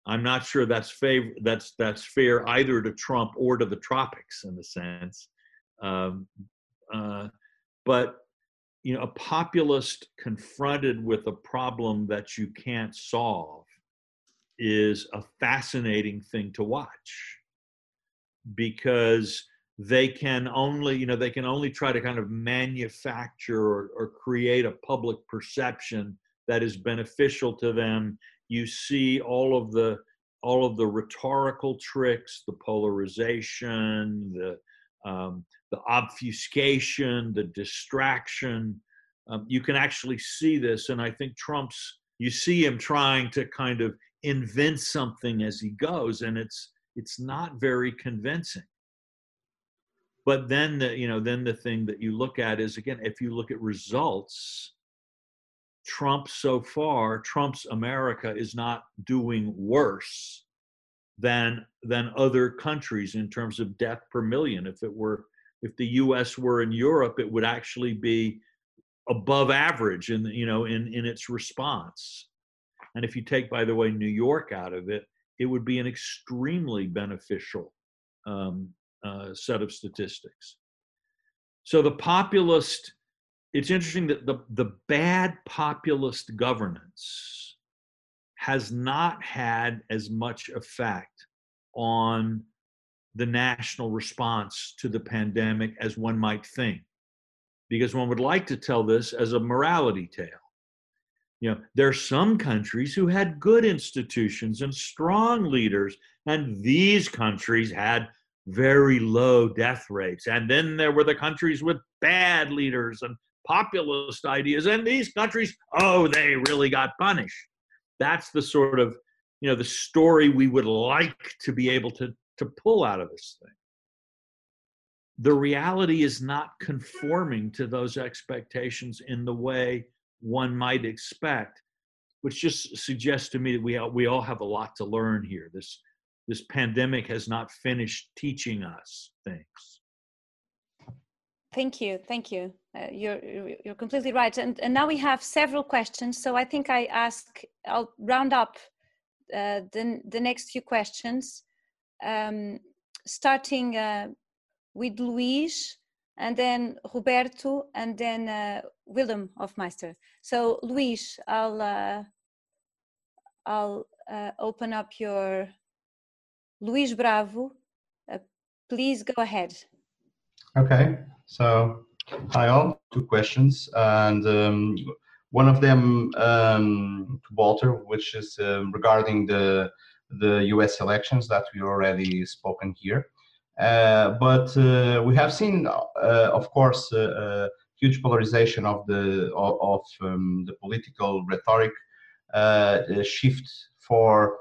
I'm not sure that's favor that's that's fair either to Trump or to the tropics in the sense. Um, uh, but you know, a populist confronted with a problem that you can't solve is a fascinating thing to watch because they can only you know they can only try to kind of manufacture or, or create a public perception that is beneficial to them you see all of the all of the rhetorical tricks, the polarization, the um, the obfuscation, the distraction. Um, you can actually see this, and I think Trump's. You see him trying to kind of invent something as he goes, and it's it's not very convincing. But then the you know then the thing that you look at is again if you look at results, Trump so far, Trump's America is not doing worse than than other countries in terms of death per million. If it were if the US were in Europe, it would actually be above average in you know in, in its response. And if you take, by the way, New York out of it, it would be an extremely beneficial um, uh, set of statistics. So the populist it's interesting that the, the bad populist governance has not had as much effect on the national response to the pandemic as one might think because one would like to tell this as a morality tale. You know, there are some countries who had good institutions and strong leaders, and these countries had very low death rates. And then there were the countries with bad leaders and populist ideas, and these countries, oh, they really got punished. That's the sort of, you know, the story we would like to be able to, to pull out of this thing the reality is not conforming to those expectations in the way one might expect, which just suggests to me that we all, we all have a lot to learn here. This this pandemic has not finished teaching us things. Thank you, thank you. Uh, you're you're completely right. And and now we have several questions. So I think I ask. I'll round up uh, the the next few questions, um, starting. Uh, with Luis and then Roberto and then uh, Willem Hofmeister. So Luis, I'll uh, I'll uh, open up your Luis Bravo. Uh, please go ahead. Okay, so hi all. Two questions, and um, one of them um, to Walter, which is um, regarding the the U.S. elections that we already spoken here. Uh, but uh, we have seen, uh, of course, huge polarization of the of, um, the political rhetoric shift for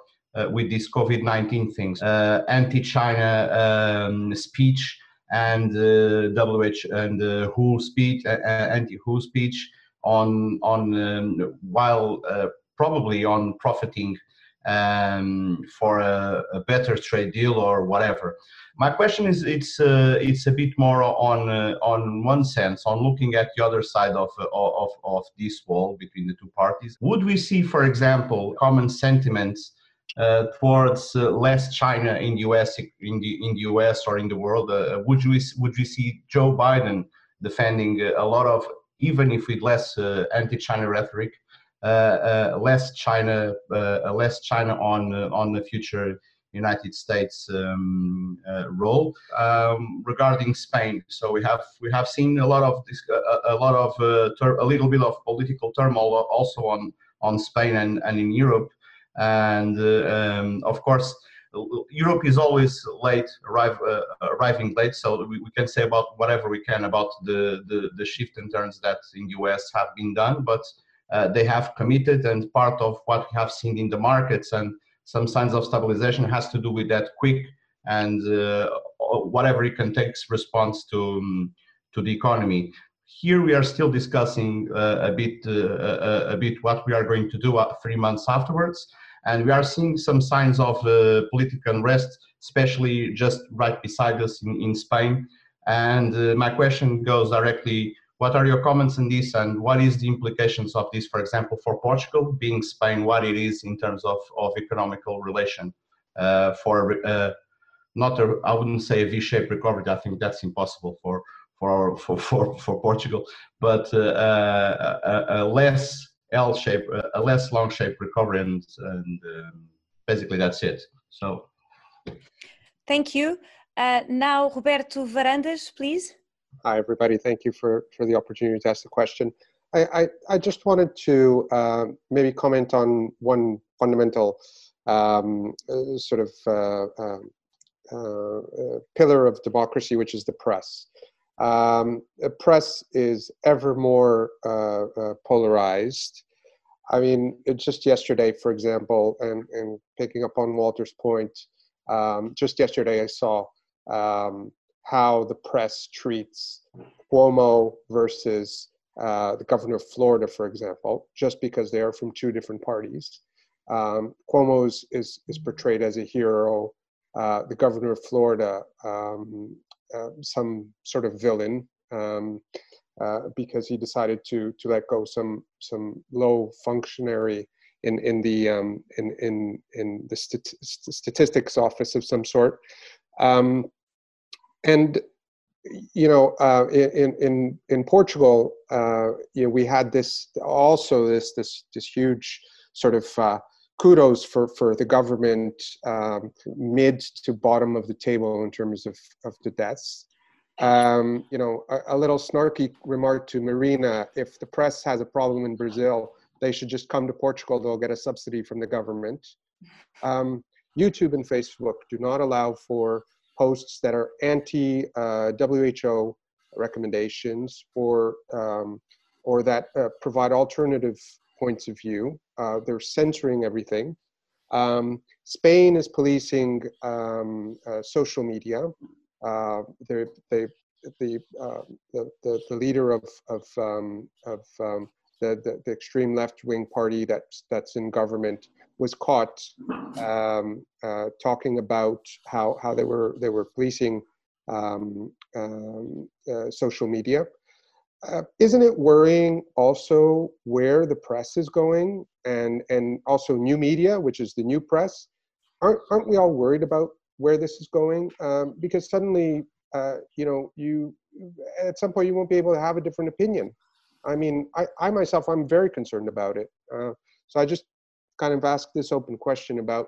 with these COVID-19 things, anti-China um, speech and uh, WH and uh, WHO speech, uh, anti-WHO speech on on um, while probably on profiting um, for a, a, better trade deal or whatever. My question is, it's uh, it's a bit more on uh, on one sense on looking at the other side of, uh, of of this wall between the two parties. Would we see, for example, common sentiments uh, towards uh, less China in the US in the in the US or in the world? Uh, would we would we see Joe Biden defending a lot of even if with less anti-China rhetoric, less China less China on on the future United States um, uh, role um, regarding Spain. So we have we have seen a lot of this, a, a lot of uh, a little bit of political turmoil also on on Spain and, and in Europe, and uh, um, of course. Europe is always late, arrive, uh, arriving late. So we, we, can say about whatever we can about the, the, the shift in turns that in US have been done, but uh, they have committed, and part of what we have seen in the markets and some signs of stabilization has to do with that quick and uh, whatever it can take response to um, to the economy. Here we are still discussing uh, a bit uh, a bit what we are going to do three months afterwards, and we are seeing some signs of uh, political unrest, especially just right beside us in, in Spain. And uh, my question goes directly what are your comments on this and what is the implications of this, for example, for Portugal, being Spain, what it is in terms of, of economical relation uh, for uh, not a, I wouldn't say a V-shaped recovery. I think that's impossible for for for for, for Portugal, but uh, a, a, less L-shaped, a less long-shaped recovery, and, and um, basically that's it. So, thank you. Uh, now, Roberto Varandas, please. Hi, everybody. Thank you for, for the opportunity to ask the question. I, I, I just wanted to uh, maybe comment on one fundamental um, uh, sort of uh, um, uh, uh, pillar of democracy, which is the press. Um, the press is ever more uh, polarized. I mean, just yesterday, for example, and, and picking up on Walter's point, um, just yesterday I saw um, how the press treats Cuomo versus uh, the governor of Florida, for example, just because they are from two different parties. Um, Cuomo is, is, is, portrayed as a hero. Uh, the governor of Florida, um, uh, some sort of villain, um, uh, because he decided to to let go some some low functionary in in the um, in in in the stat- statistics office of some sort. Um, and you know, uh, in in in Portugal, uh, you know, we had this also this this this huge sort of uh, kudos for for the government, um, mid to bottom of the table in terms of of the deaths. Um, you know, a, a, little snarky remark to Marina: if the press has a problem in Brazil, they should just come to Portugal. They'll get a subsidy from the government. Um, YouTube and Facebook do not allow for posts that are anti uh, WHO recommendations or um, or that uh, provide alternative points of view. Uh, they're censoring everything. Um, Spain is policing um, uh, social media. Uh, they, the, uh, the, the, the, leader of, of, um, of um, the, the, the, extreme left-wing party that's, that's in government was caught um, uh, talking about how, how they, were, they were policing um, um, uh, social media. Uh, isn't it worrying also where the press is going and, and also new media, which is the new press? Aren't, aren't we all worried about where this is going? Um, because suddenly, uh, you know, you at some point you won't be able to have a different opinion. I mean, I, I myself, I'm very concerned about it. Uh, so I just kind of ask this open question about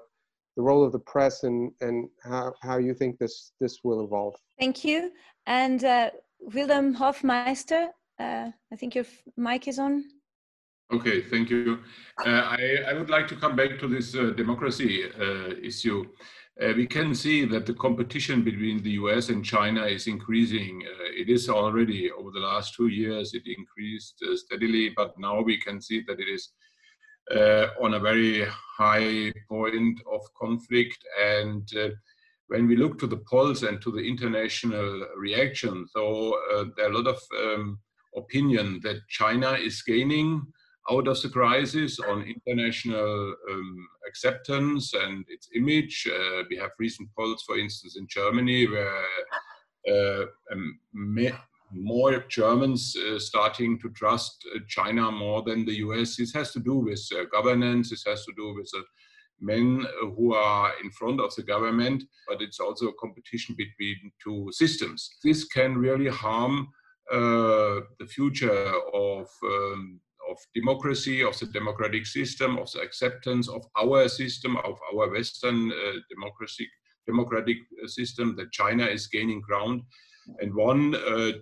the role of the press and, and how, how you think this, this will evolve. Thank you. And uh, Willem Hofmeister, uh, I think your mic is on. Okay, thank you. Uh, I, I, would like to come back to this uh, democracy uh, issue. Uh, we can see that the competition between the US and China is increasing. Uh, it is already over the last two years, it increased steadily, but now we can see that it is on a very high point of conflict. And when we look to the polls and to the international reaction, so there are a lot of um, opinion that China is gaining out of the crisis on international um, acceptance and its image. Uh, we have recent polls, for instance, in Germany, where uh, um, more Germans uh, starting to trust uh, China more than the US. This has to do with uh, governance, this has to do with the men who are in front of the government, but it's also a competition between two systems. This can really harm uh, the future of um, of democracy, of the democratic system, of the acceptance of our system, of our Western uh, democratic uh, system, that China is gaining ground. And one uh,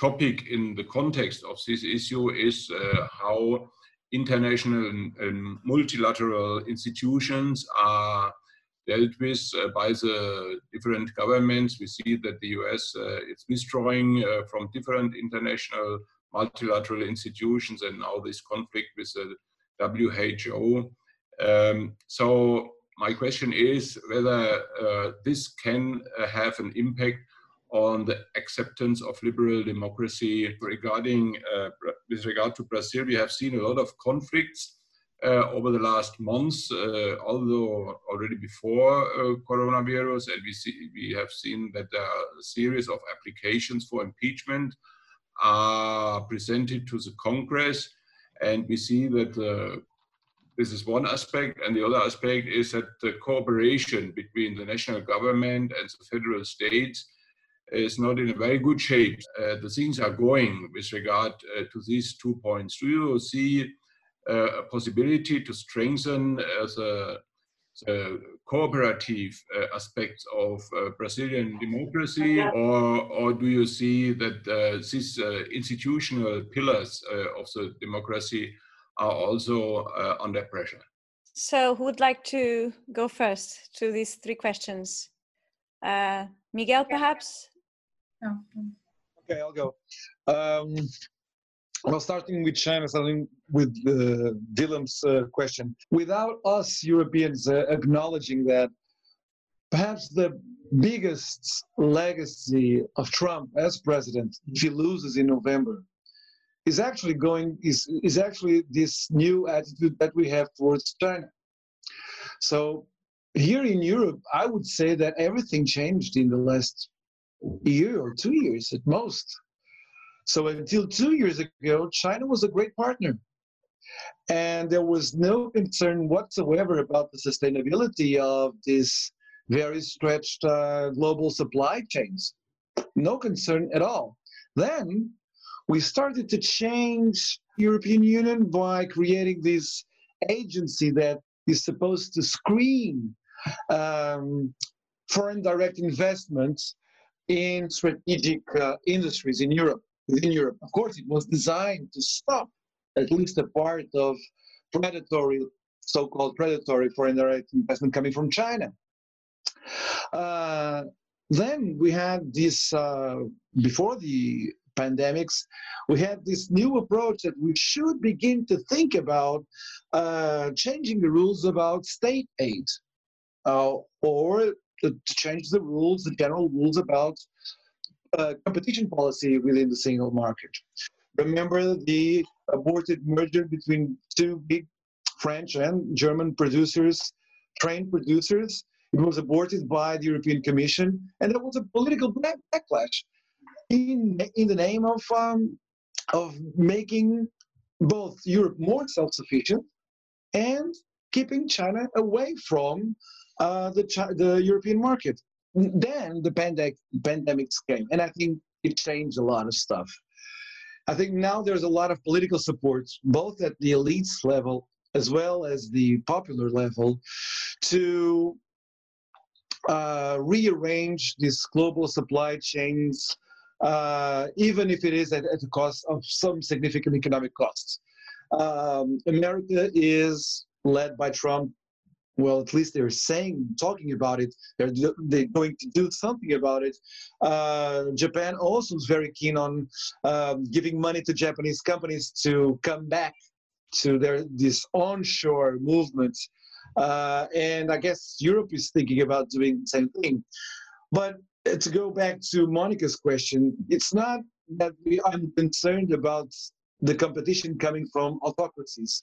topic in the context of this issue is uh, how international and, and, multilateral institutions are dealt with uh, by the different governments. We see that the US uh, is withdrawing uh, from different international multilateral institutions and now this conflict with the WHO. Um, so my question is whether uh, this can uh, have an impact on the acceptance of liberal democracy regarding uh, with regard to Brazil. We have seen a lot of conflicts uh, over the last months, uh, although already before uh, coronavirus, and we see we have seen that there are a series of applications for impeachment are presented to the Congress, and we see that uh, this is one aspect, and the other aspect is that the cooperation between the national government and the federal states is not in a very good shape. Uh, the things are going with regard uh, to these two points. Do you see uh, a possibility to strengthen uh, the, the cooperative uh, aspects of Brazilian democracy, or, or do you see that these institutional pillars of the democracy are also under pressure? So, who would like to go first to these three questions? Uh, Miguel, perhaps? Okay, I'll go. Um, well, starting with China, starting with uh, Willem's uh, question, without us Europeans uh, acknowledging that perhaps the biggest legacy of Trump as president, if he loses in November, is actually going is is actually this new attitude that we have towards China. So here in Europe, I would say that everything changed in the last year or two years at most. So until two years ago, China was a great partner. And there was no concern whatsoever about the sustainability of these very stretched uh, global supply chains. No concern at all. Then we started to change European Union by creating this agency that is supposed to screen um, foreign direct investments in strategic uh, industries in Europe, within Europe. Of course, it was designed to stop at least a part of predatory, so-called predatory foreign direct investment coming from China. Uh, then we had this, uh, before the pandemics, we had this new approach that we should begin to think about uh, changing the rules about state aid uh, or to change the rules, the general rules about uh, competition policy within the single market. Remember the aborted merger between two big French and German producers, train producers. It was aborted by the European Commission, and there was a political backlash in in the name of um, of making both Europe more self-sufficient and keeping China away from uh, the the European market. Then the pandemic pandemics came, and I think it changed a lot of stuff. I think now there's a lot of political support, both at the elites level as well as the popular level, to uh, rearrange these global supply chains uh, even if it is at, at the cost of some significant economic costs. Um, America is led by Trump. Well, at least they're saying, talking about it. They're they're going to do something about it. Uh, Japan also is very keen on um, giving money to Japanese companies to come back to their this onshore movement. Uh, and I guess Europe is thinking about doing the same thing. But uh, to go back to Monica's question, it's not that we, I'm concerned about the competition coming from autocracies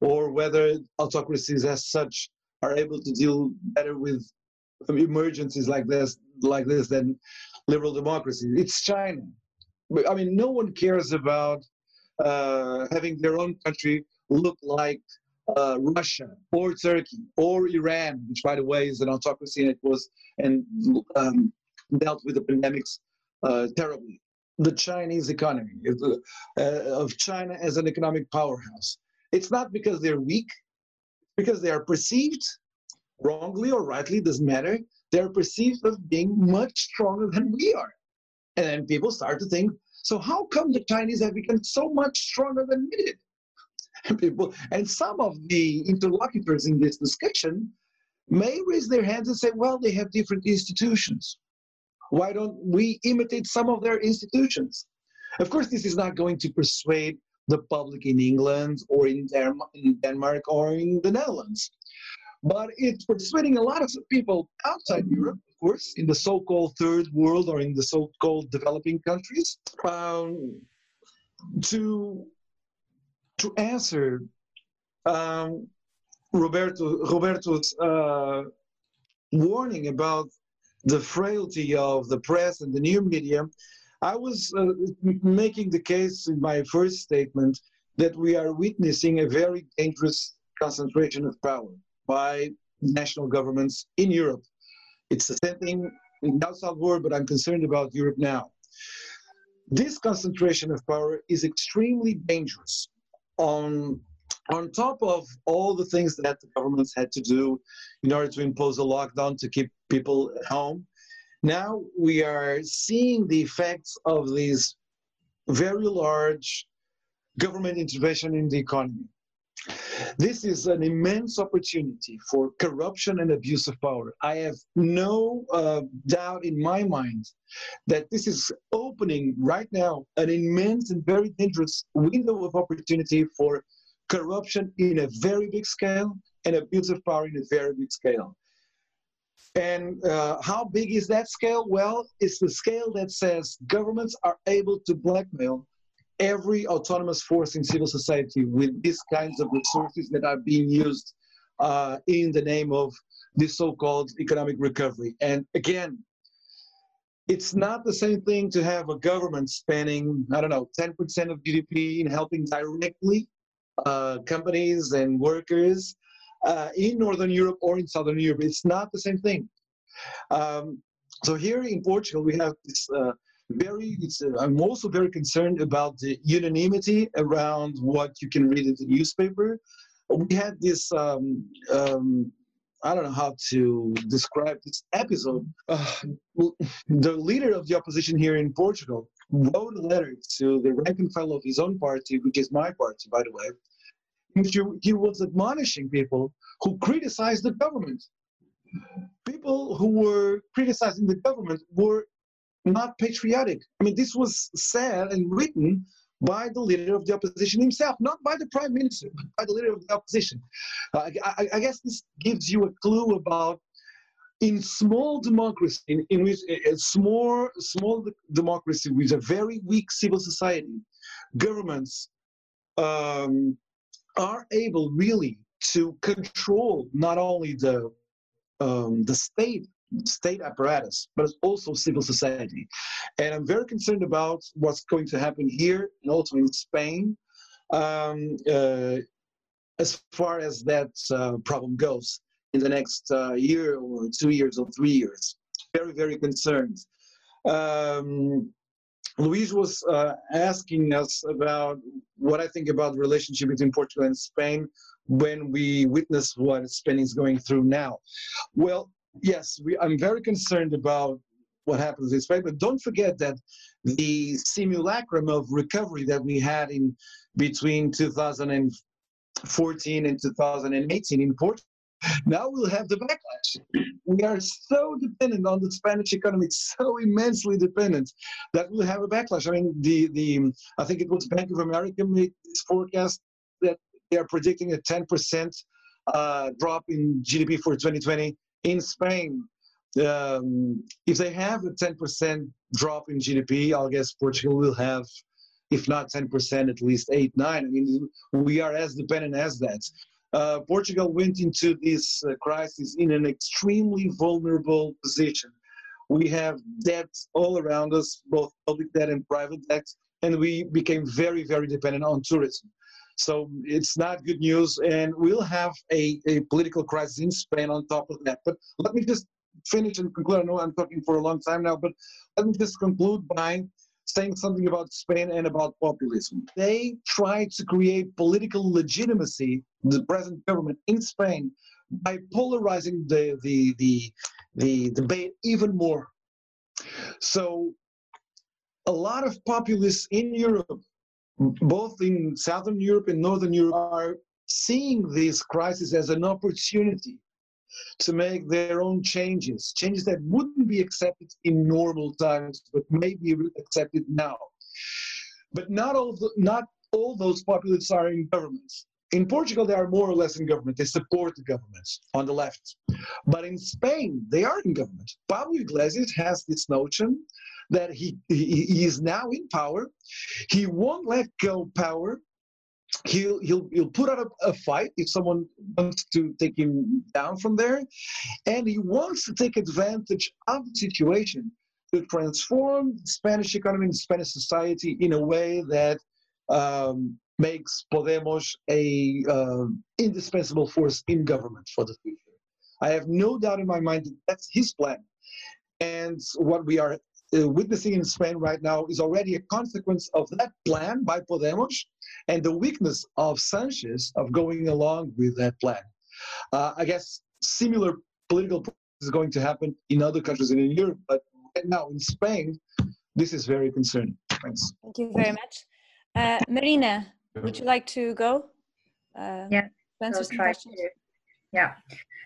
or whether autocracies as such are able to deal better with emergencies like this like this than liberal democracies. It's China. I mean, no one cares about uh, having their own country look like uh, Russia or Turkey or Iran, which, by the way, is an autocracy and it was and um, dealt with the pandemics uh, terribly. The Chinese economy, uh, of China as an economic powerhouse. It's not because they're weak, because they are perceived, wrongly or rightly, doesn't matter, they're perceived as being much stronger than we are. And then people start to think, so how come the Chinese have become so much stronger than we did? And people, and some of the interlocutors in this discussion may raise their hands and say, well, they have different institutions. Why don't we imitate some of their institutions? Of course, this is not going to persuade the public in England or in, in Denmark or in the Netherlands. But it's persuading a lot of people outside Europe, of course, in the so-called third world or in the so-called developing countries, um, to to answer um, Roberto Roberto's uh, warning about the frailty of the press and the new media, I was uh, making the case in my first statement that we are witnessing a very dangerous concentration of power by national governments in Europe. It's the same thing in outside world, but I'm concerned about Europe now. This concentration of power is extremely dangerous on on top of all the things that the governments had to do in order to impose a lockdown to keep people at home, now we are seeing the effects of this very large government intervention in the economy. This is an immense opportunity for corruption and abuse of power. I have no uh, doubt in my mind that this is opening right now an immense and very dangerous window of opportunity for corruption in a very big scale and abuse of power in a very big scale. And uh, how big is that scale? Well, it's the scale that says governments are able to blackmail every autonomous force in civil society with these kinds of resources that are being used uh, in the name of this so-called economic recovery. And again, it's not the same thing to have a government spending, I don't know, 10% of GDP in helping directly uh, companies and workers uh, in Northern Europe or in Southern Europe. It's not the same thing. Um, so here in Portugal, we have this uh, very, uh, I'm also very concerned about the unanimity around what you can read in the newspaper. We had this um, um, I don't know how to describe this episode. Uh, the leader of the opposition here in Portugal wrote a letter to the rank and file of his own party, which is my party, by the way, he was admonishing people who criticized the government. People who were criticizing the government were not patriotic. I mean, this was said and written by the leader of the opposition himself, not by the prime minister, but by the leader of the opposition. Uh, I, I, guess this gives you a clue about in small democracy, in, in which a small small democracy with a very weak civil society, governments um, are able really to control not only the um, the state state apparatus, but also civil society. And I'm very concerned about what's going to happen here and also in Spain um, uh, as far as that uh, problem goes in the next uh, year or two years or three years. Very, very concerned. Um, Luis was uh, asking us about what I think about the relationship between Portugal and Spain when we witness what Spain is going through now. Well, yes, we, I'm very concerned about what happens in Spain, but don't forget that the simulacrum of recovery that we had in between 2014 and 2018 in Portugal, now we'll have the backlash. We are so dependent on the Spanish economy, so immensely dependent that we'll have a backlash. I mean, the the I think it was Bank of America made this forecast that they are predicting a 10% uh, drop in GDP for 2020 in Spain, um, if they have a 10% drop in GDP, I'll guess Portugal will have, if not 10%, at least 8, 9. I mean, we are as dependent as that. Uh, Portugal went into this uh, crisis in an extremely vulnerable position. We have debt all around us, both public debt and private debt, and we became very, very dependent on tourism. So it's not good news. And we'll have a, a political crisis in Spain on top of that. But let me just finish and conclude. I know I'm talking for a long time now, but let me just conclude by saying something about Spain and about populism. They try to create political legitimacy, the present government in Spain, by polarizing the, the, the, the debate even more. So a lot of populists in Europe both in Southern Europe and Northern Europe are seeing this crisis as an opportunity to make their own changes, changes that wouldn't be accepted in normal times, but may be accepted now. But not all, the, not all those populists are in governments. In Portugal, they are more or less in government. They support the governments on the left. But in Spain, they are in government. Pablo Iglesias has this notion that he, he, he is now in power. He won't let go power. He'll, he'll, he'll put out a, a fight if someone wants to take him down from there. And he wants to take advantage of the situation to transform the Spanish economy and Spanish society in a way that um, makes Podemos a uh, indispensable force in government for the future. I have no doubt in my mind that that's his plan. And what we are uh, witnessing in Spain right now is already a consequence of that plan by Podemos and the weakness of Sanchez of going along with that plan. Uh, I guess similar political is going to happen in other countries and in Europe, but right now in Spain, this is very concerning. Thanks. Thank you very much. Uh, Marina, would you like to go? Uh, yeah. Answer some questions? Yeah.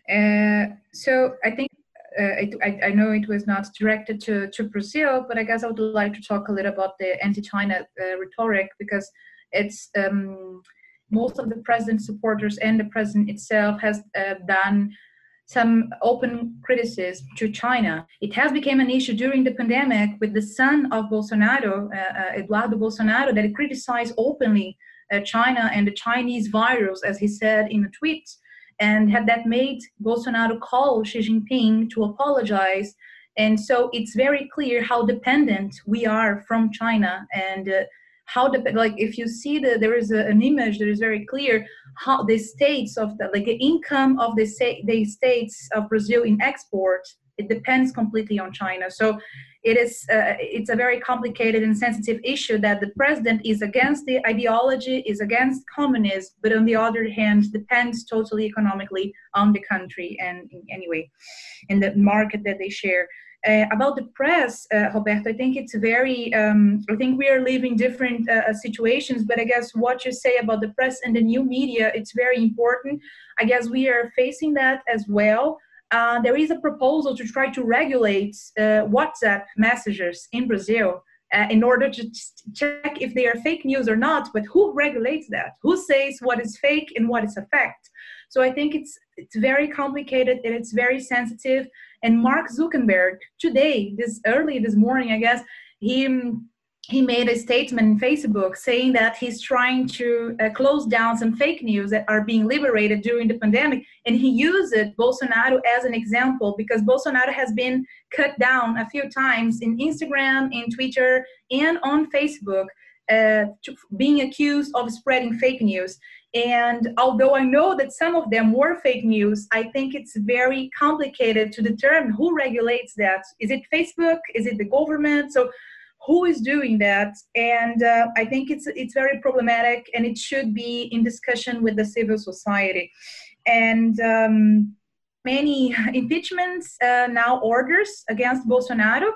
Uh, so I think uh, I, I, know it was not directed to, to Brazil, but I guess I would like to talk a little about the anti-China uh, rhetoric because it's um, most of the president's supporters and the president itself has uh, done some open criticism to China. It has become an issue during the pandemic with the son of Bolsonaro, uh, Eduardo Bolsonaro, that criticized openly uh, China and the Chinese virus, as he said in a tweet and had that made Bolsonaro call Xi Jinping to apologize. And so it's very clear how dependent we are from China and uh, how the like if you see that there is a, an image that is very clear how the states of the like the income of the, the states of Brazil in export it depends completely on China. So it is uh, it's a very complicated and sensitive issue that the president is against the ideology, is against communism, but on the other hand depends totally economically on the country and anyway, in the market that they share. Uh, about the press, uh, Roberto, I think it's very, um, I think we are living different uh, uh, situations, but I guess what you say about the press and the new media, it's very important. I guess we are facing that as well. Uh, there is a proposal to try to regulate uh, WhatsApp messages in Brazil uh, in order to check if they are fake news or not. But who regulates that? Who says what is fake and what is a fact? So I think it's it's very complicated and it's very sensitive. And Mark Zuckerberg today, this early this morning, I guess he he made a statement in Facebook saying that he's trying to uh, close down some fake news that are being liberated during the pandemic. And he used Bolsonaro as an example because Bolsonaro has been cut down a few times in Instagram, in Twitter, and on Facebook, uh, being accused of spreading fake news. And although I know that some of them were fake news, I think it's very complicated to determine who regulates that. Is it Facebook? Is it the government? So who is doing that and uh, i think it's it's very problematic and it should be in discussion with the civil society and um, many impeachments uh, now orders against bolsonaro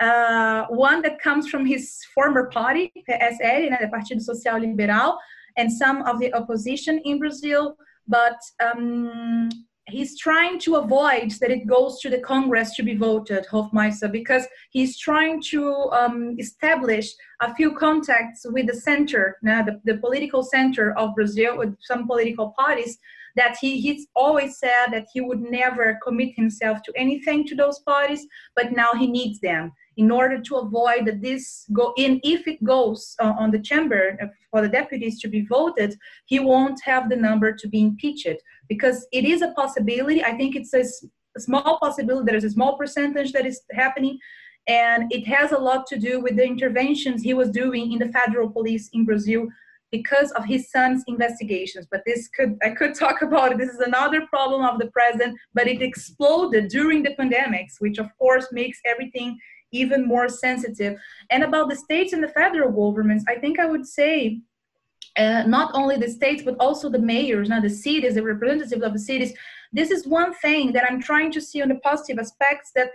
uh, one that comes from his former party PSL, the Partido Social Liberal, and some of the opposition in Brazil. But um, he's trying to avoid that it goes to the Congress to be voted, Hofmeister, because he's trying to um, establish a few contacts with the center, now the, the political center of Brazil, with some political parties, that he, he's always said that he would never commit himself to anything to those parties, but now he needs them in order to avoid that this go in if it goes uh, on the chamber for the deputies to be voted he won't have the number to be impeached. Because it is a possibility i think it's a, a small possibility there is a small percentage that is happening and it has a lot to do with the interventions he was doing in the federal police in brazil because of his son's investigations but this could i could talk about it this is another problem of the present but it exploded during the pandemics which of course makes everything even more sensitive. And about the states and the federal governments, I think I would say uh, not only the states but also the mayors, now the cities, the representatives of the cities. This is one thing that I'm trying to see on the positive aspects that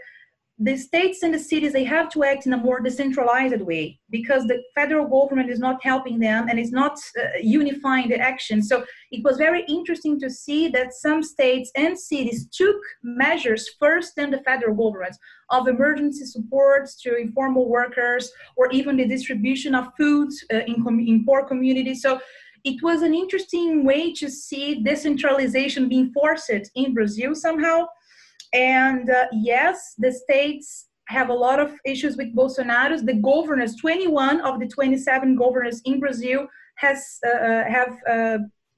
the states and the cities they have to act in a more decentralized way because the federal government is not helping them and is not uh, unifying the action. So it was very interesting to see that some states and cities took measures first than the federal government of emergency supports to informal workers or even the distribution of food uh, in, com- in poor communities. So it was an interesting way to see decentralization being forced in brazil somehow and uh, yes, the states have a lot of issues with Bolsonaro. The governors, 21 of the 27 governors in Brazil, has uh, uh, have uh,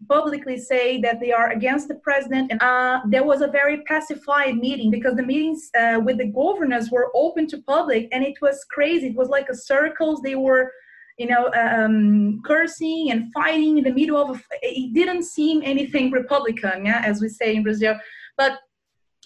publicly say that they are against the president. And uh, there was a very pacified meeting because the meetings uh, with the governors were open to public, and it was crazy. It was like a circles. They were you know, um, cursing and fighting in the middle of. It didn't seem anything Republican, yeah, as we say in Brazil. But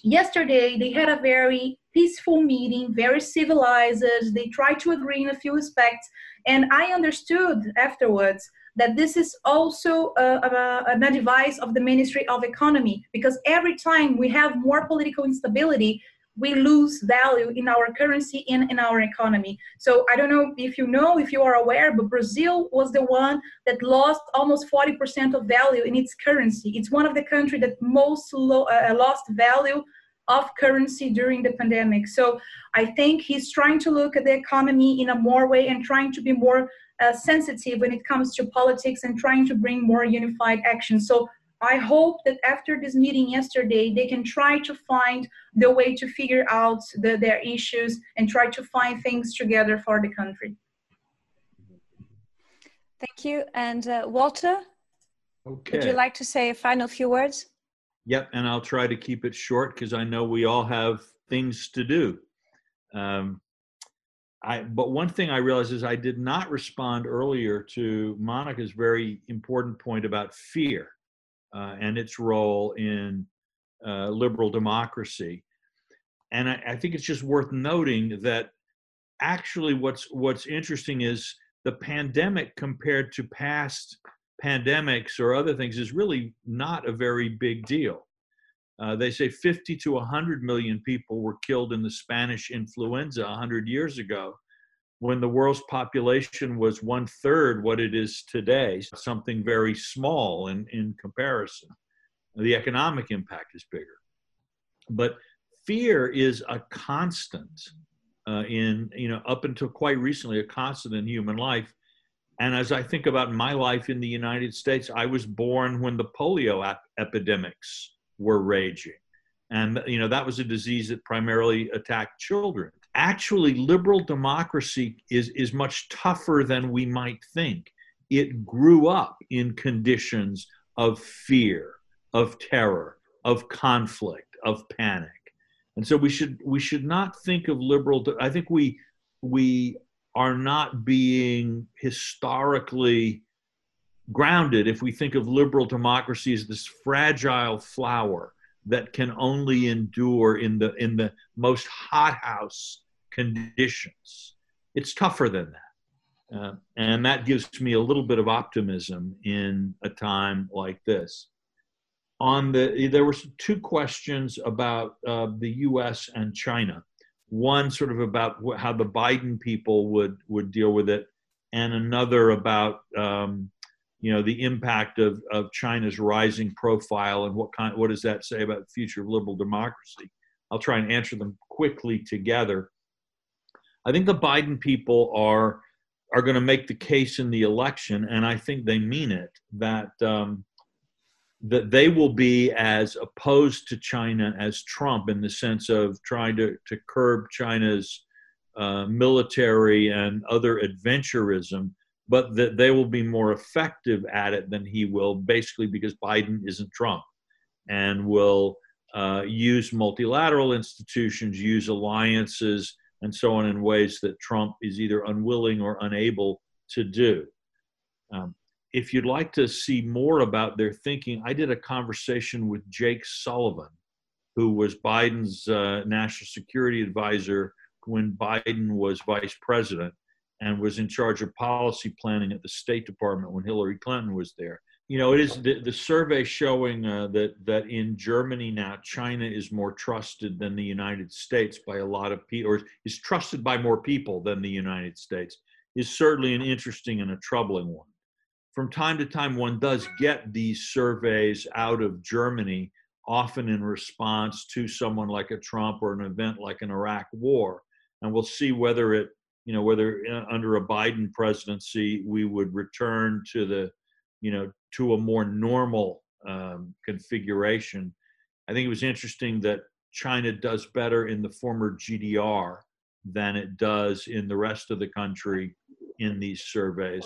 yesterday they had a very peaceful meeting, very civilized. They tried to agree in a few aspects. And I understood afterwards that this is also a, a, a device of the Ministry of Economy because every time we have more political instability, we lose value in our currency and in our economy. So I don't know if you know, if you are aware, but Brazil was the one that lost almost 40% of value in its currency. It's one of the countries that most lo- uh, lost value of currency during the pandemic. So I think he's trying to look at the economy in a more way and trying to be more uh, sensitive when it comes to politics and trying to bring more unified action. So I hope that after this meeting yesterday, they can try to find the way to figure out the, their issues and try to find things together for the country. Thank you. And uh, Walter, okay. would you like to say a final few words? Yep, and I'll try to keep it short because I know we all have things to do. Um, I, but one thing I realized is I did not respond earlier to Monica's very important point about fear uh, and its role in uh, liberal democracy. and I, I think it's just worth noting that actually what's what's interesting is the pandemic compared to past pandemics or other things is really not a very big deal. Uh, they say 50 to 100 million people were killed in the Spanish influenza 100 years ago when the world's population was one third what it is today, something very small in, in comparison. The economic impact is bigger. But fear is a constant uh, in, you know, up until quite recently, a constant in human life. And as I think about my life in the United States, I was born when the polio ap- epidemics were raging. And, you know, that was a disease that primarily attacked children. Actually, liberal democracy is, is much tougher than we might think. It grew up in conditions of fear, of terror, of conflict, of panic. And so we should we should not think of liberal. I think we we are not being historically grounded if we think of liberal democracy as this fragile flower that can only endure in the in the most hothouse conditions. It's tougher than that, uh, and that gives me a little bit of optimism in a time like this. On the there were two questions about uh, the U.S. and China. One sort of about how the Biden people would would deal with it, and another about um, you know the impact of, of China's rising profile and what kind what does that say about the future of liberal democracy? I'll try and answer them quickly together. I think the Biden people are are going to make the case in the election, and I think they mean it that um, that they will be as opposed to China as Trump in the sense of trying to to curb China's uh, military and other adventurism but that they will be more effective at it than he will, basically because Biden isn't Trump and will uh, use multilateral institutions, use alliances, and so on in ways that Trump is either unwilling or unable to do. Um, if you'd like to see more about their thinking, I did a conversation with Jake Sullivan, who was Biden's uh, national security advisor when Biden was vice president and was in charge of policy planning at the State Department when Hillary Clinton was there. You know, it is the, the survey showing uh, that that in Germany now, China is more trusted than the United States by a lot of people, or is trusted by more people than the United States. Is certainly an interesting and a troubling one. From time to time, one does get these surveys out of Germany, often in response to someone like a Trump or an event like an Iraq war, and we'll see whether it you know whether under a Biden presidency we would return to the you know to a more normal um, configuration. I think it was interesting that China does better in the former GDR than it does in the rest of the country in these surveys.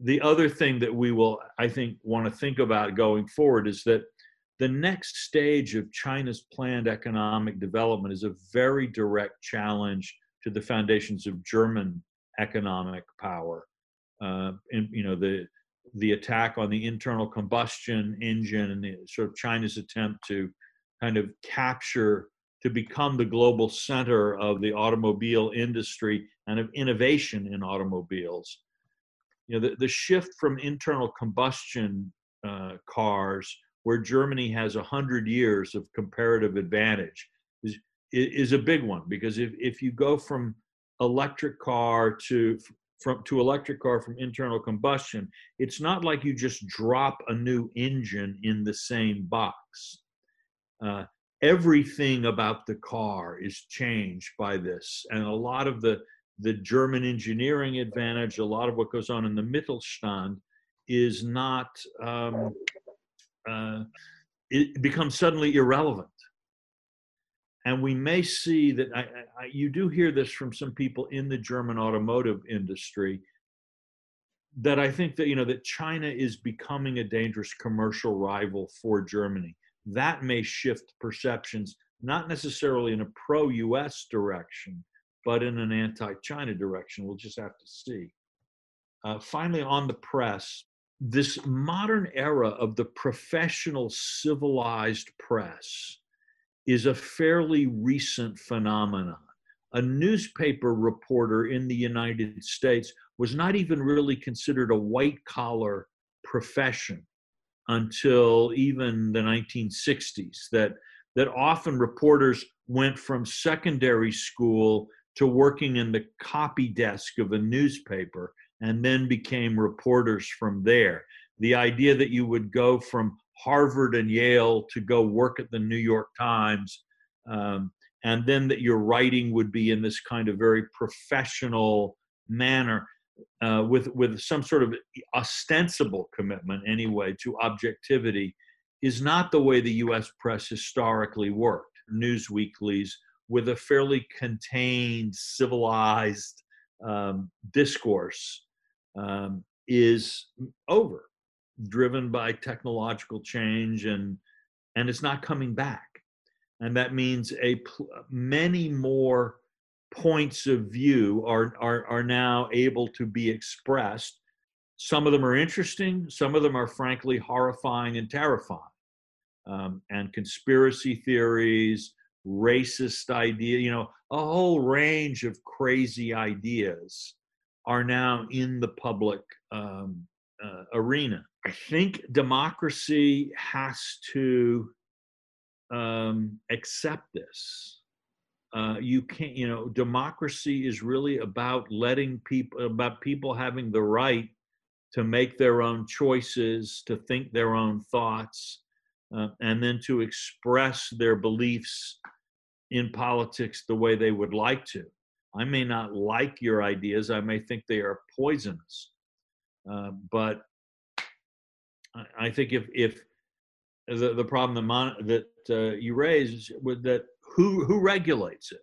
The other thing that we will, I think, want to think about going forward is that the next stage of China's planned economic development is a very direct challenge to the foundations of German economic power. Uh, and, you know, the the attack on the internal combustion engine and the sort of China's attempt to kind of capture to become the global center of the automobile industry and of innovation in automobiles. You know, the, the shift from internal combustion uh, cars, where Germany has 100 years of comparative advantage, is is a big one because if, if you go from electric car to from to electric car from internal combustion it's not like you just drop a new engine in the same box. Uh, everything about the car is changed by this and a lot of the the german engineering advantage a lot of what goes on in the mittelstand is not um, uh, it becomes suddenly irrelevant and we may see that I, I, you do hear this from some people in the German automotive industry that I think that you know that China is becoming a dangerous commercial rival for Germany. That may shift perceptions, not necessarily in a pro-U.S. direction, but in an anti-China direction. We'll just have to see. Uh, finally, on the press, this modern era of the professional civilized press is a fairly recent phenomenon. A newspaper reporter in the United States was not even really considered a white collar profession until even the 1960s. That, that often reporters went from secondary school to working in the copy desk of a newspaper and then became reporters from there. The idea that you would go from Harvard and Yale to go work at the New York Times, um, and then that your writing would be in this kind of very professional manner. Uh, with with some sort of ostensible commitment anyway to objectivity is not the way the U.S. press historically worked. News weeklies with a fairly contained, civilized um, discourse um, is over, driven by technological change, and and it's not coming back. And that means a many more points of view are, are are now able to be expressed. Some of them are interesting. Some of them are frankly horrifying and terrifying. Um, and conspiracy theories, racist idea, you know, a whole range of crazy ideas are now in the public um, uh, arena. I think democracy has to um, accept this. Uh, you can't, you know, democracy is really about letting people, about people having the right to make their own choices, to think their own thoughts, uh, and then to express their beliefs in politics the way they would like to. I may not like your ideas, I may think they are poisonous. Uh, but I, I, think if, if the, the problem that, mon- that uh, you raise with that, who, who regulates it?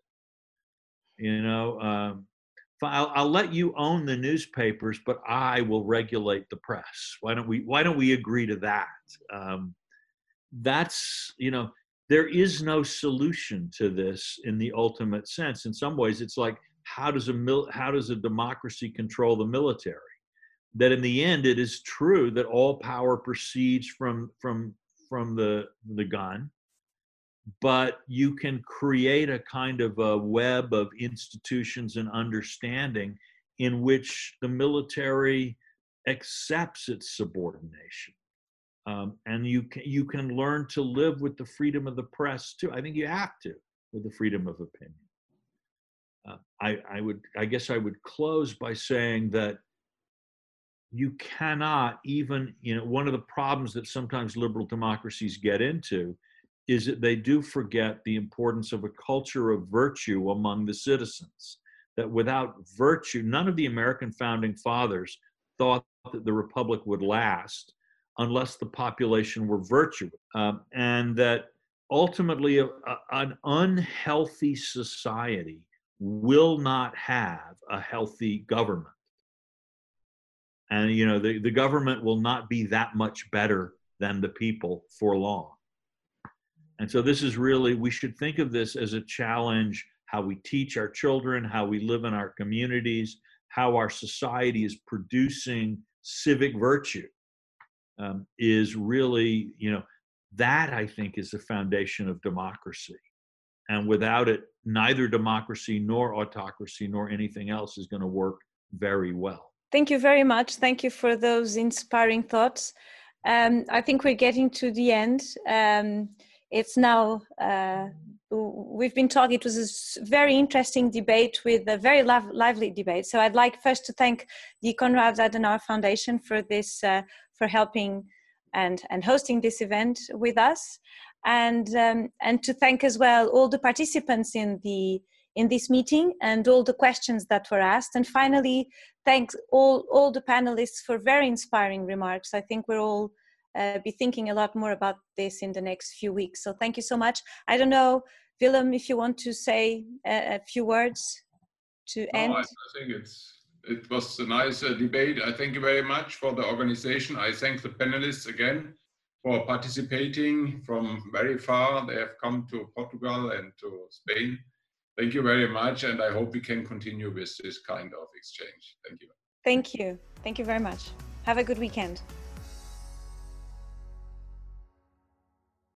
You know, um, I'll, I'll, let you own the newspapers, but I will regulate the press. Why don't we? Why don't we agree to that? Um, that's you know there is no solution to this in the ultimate sense. In some ways, it's like how does a mil- how does a democracy control the military? That in the end, it is true that all power proceeds from from from the the gun, but you can create a kind of a web of institutions and understanding in which the military accepts its subordination um, and you can, you can learn to live with the freedom of the press too. I think you have to with the freedom of opinion. Uh, I, I would I guess I would close by saying that you cannot even you know one of the problems that sometimes liberal democracies get into is that they do forget the importance of a culture of virtue among the citizens that without virtue none of the american founding fathers thought that the republic would last unless the population were virtuous, um, and that ultimately a, a, an unhealthy society will not have a healthy government. And you know the, the government will not be that much better than the people for long. And so this is really we should think of this as a challenge how we teach our children, how we live in our communities, how our society is producing civic virtue um, is really, you know, that I think is the foundation of democracy. And without it, neither democracy nor autocracy nor anything else is going to work very well. Thank you very much. Thank you for those inspiring thoughts. Um, I think we're getting to the end. Um, it's now uh, we've been talking it was a very interesting debate with a very lively debate so i'd like first to thank the konrad adenauer foundation for this uh, for helping and and hosting this event with us and um, and to thank as well all the participants in the in this meeting and all the questions that were asked and finally thanks all all the panelists for very inspiring remarks i think we're all uh, be thinking a lot more about this in the next few weeks. So thank you so much. I don't know, Wilhelm, if you want to say a, a few words to no, end. I, I think it's it was a nice uh, debate. I thank you very much for the organization. I thank the panelists again for participating from very far. They have come to Portugal and to Spain. Thank you very much, and I hope we can continue with this kind of exchange. Thank you. Thank you. Thank you very much. Have a good weekend.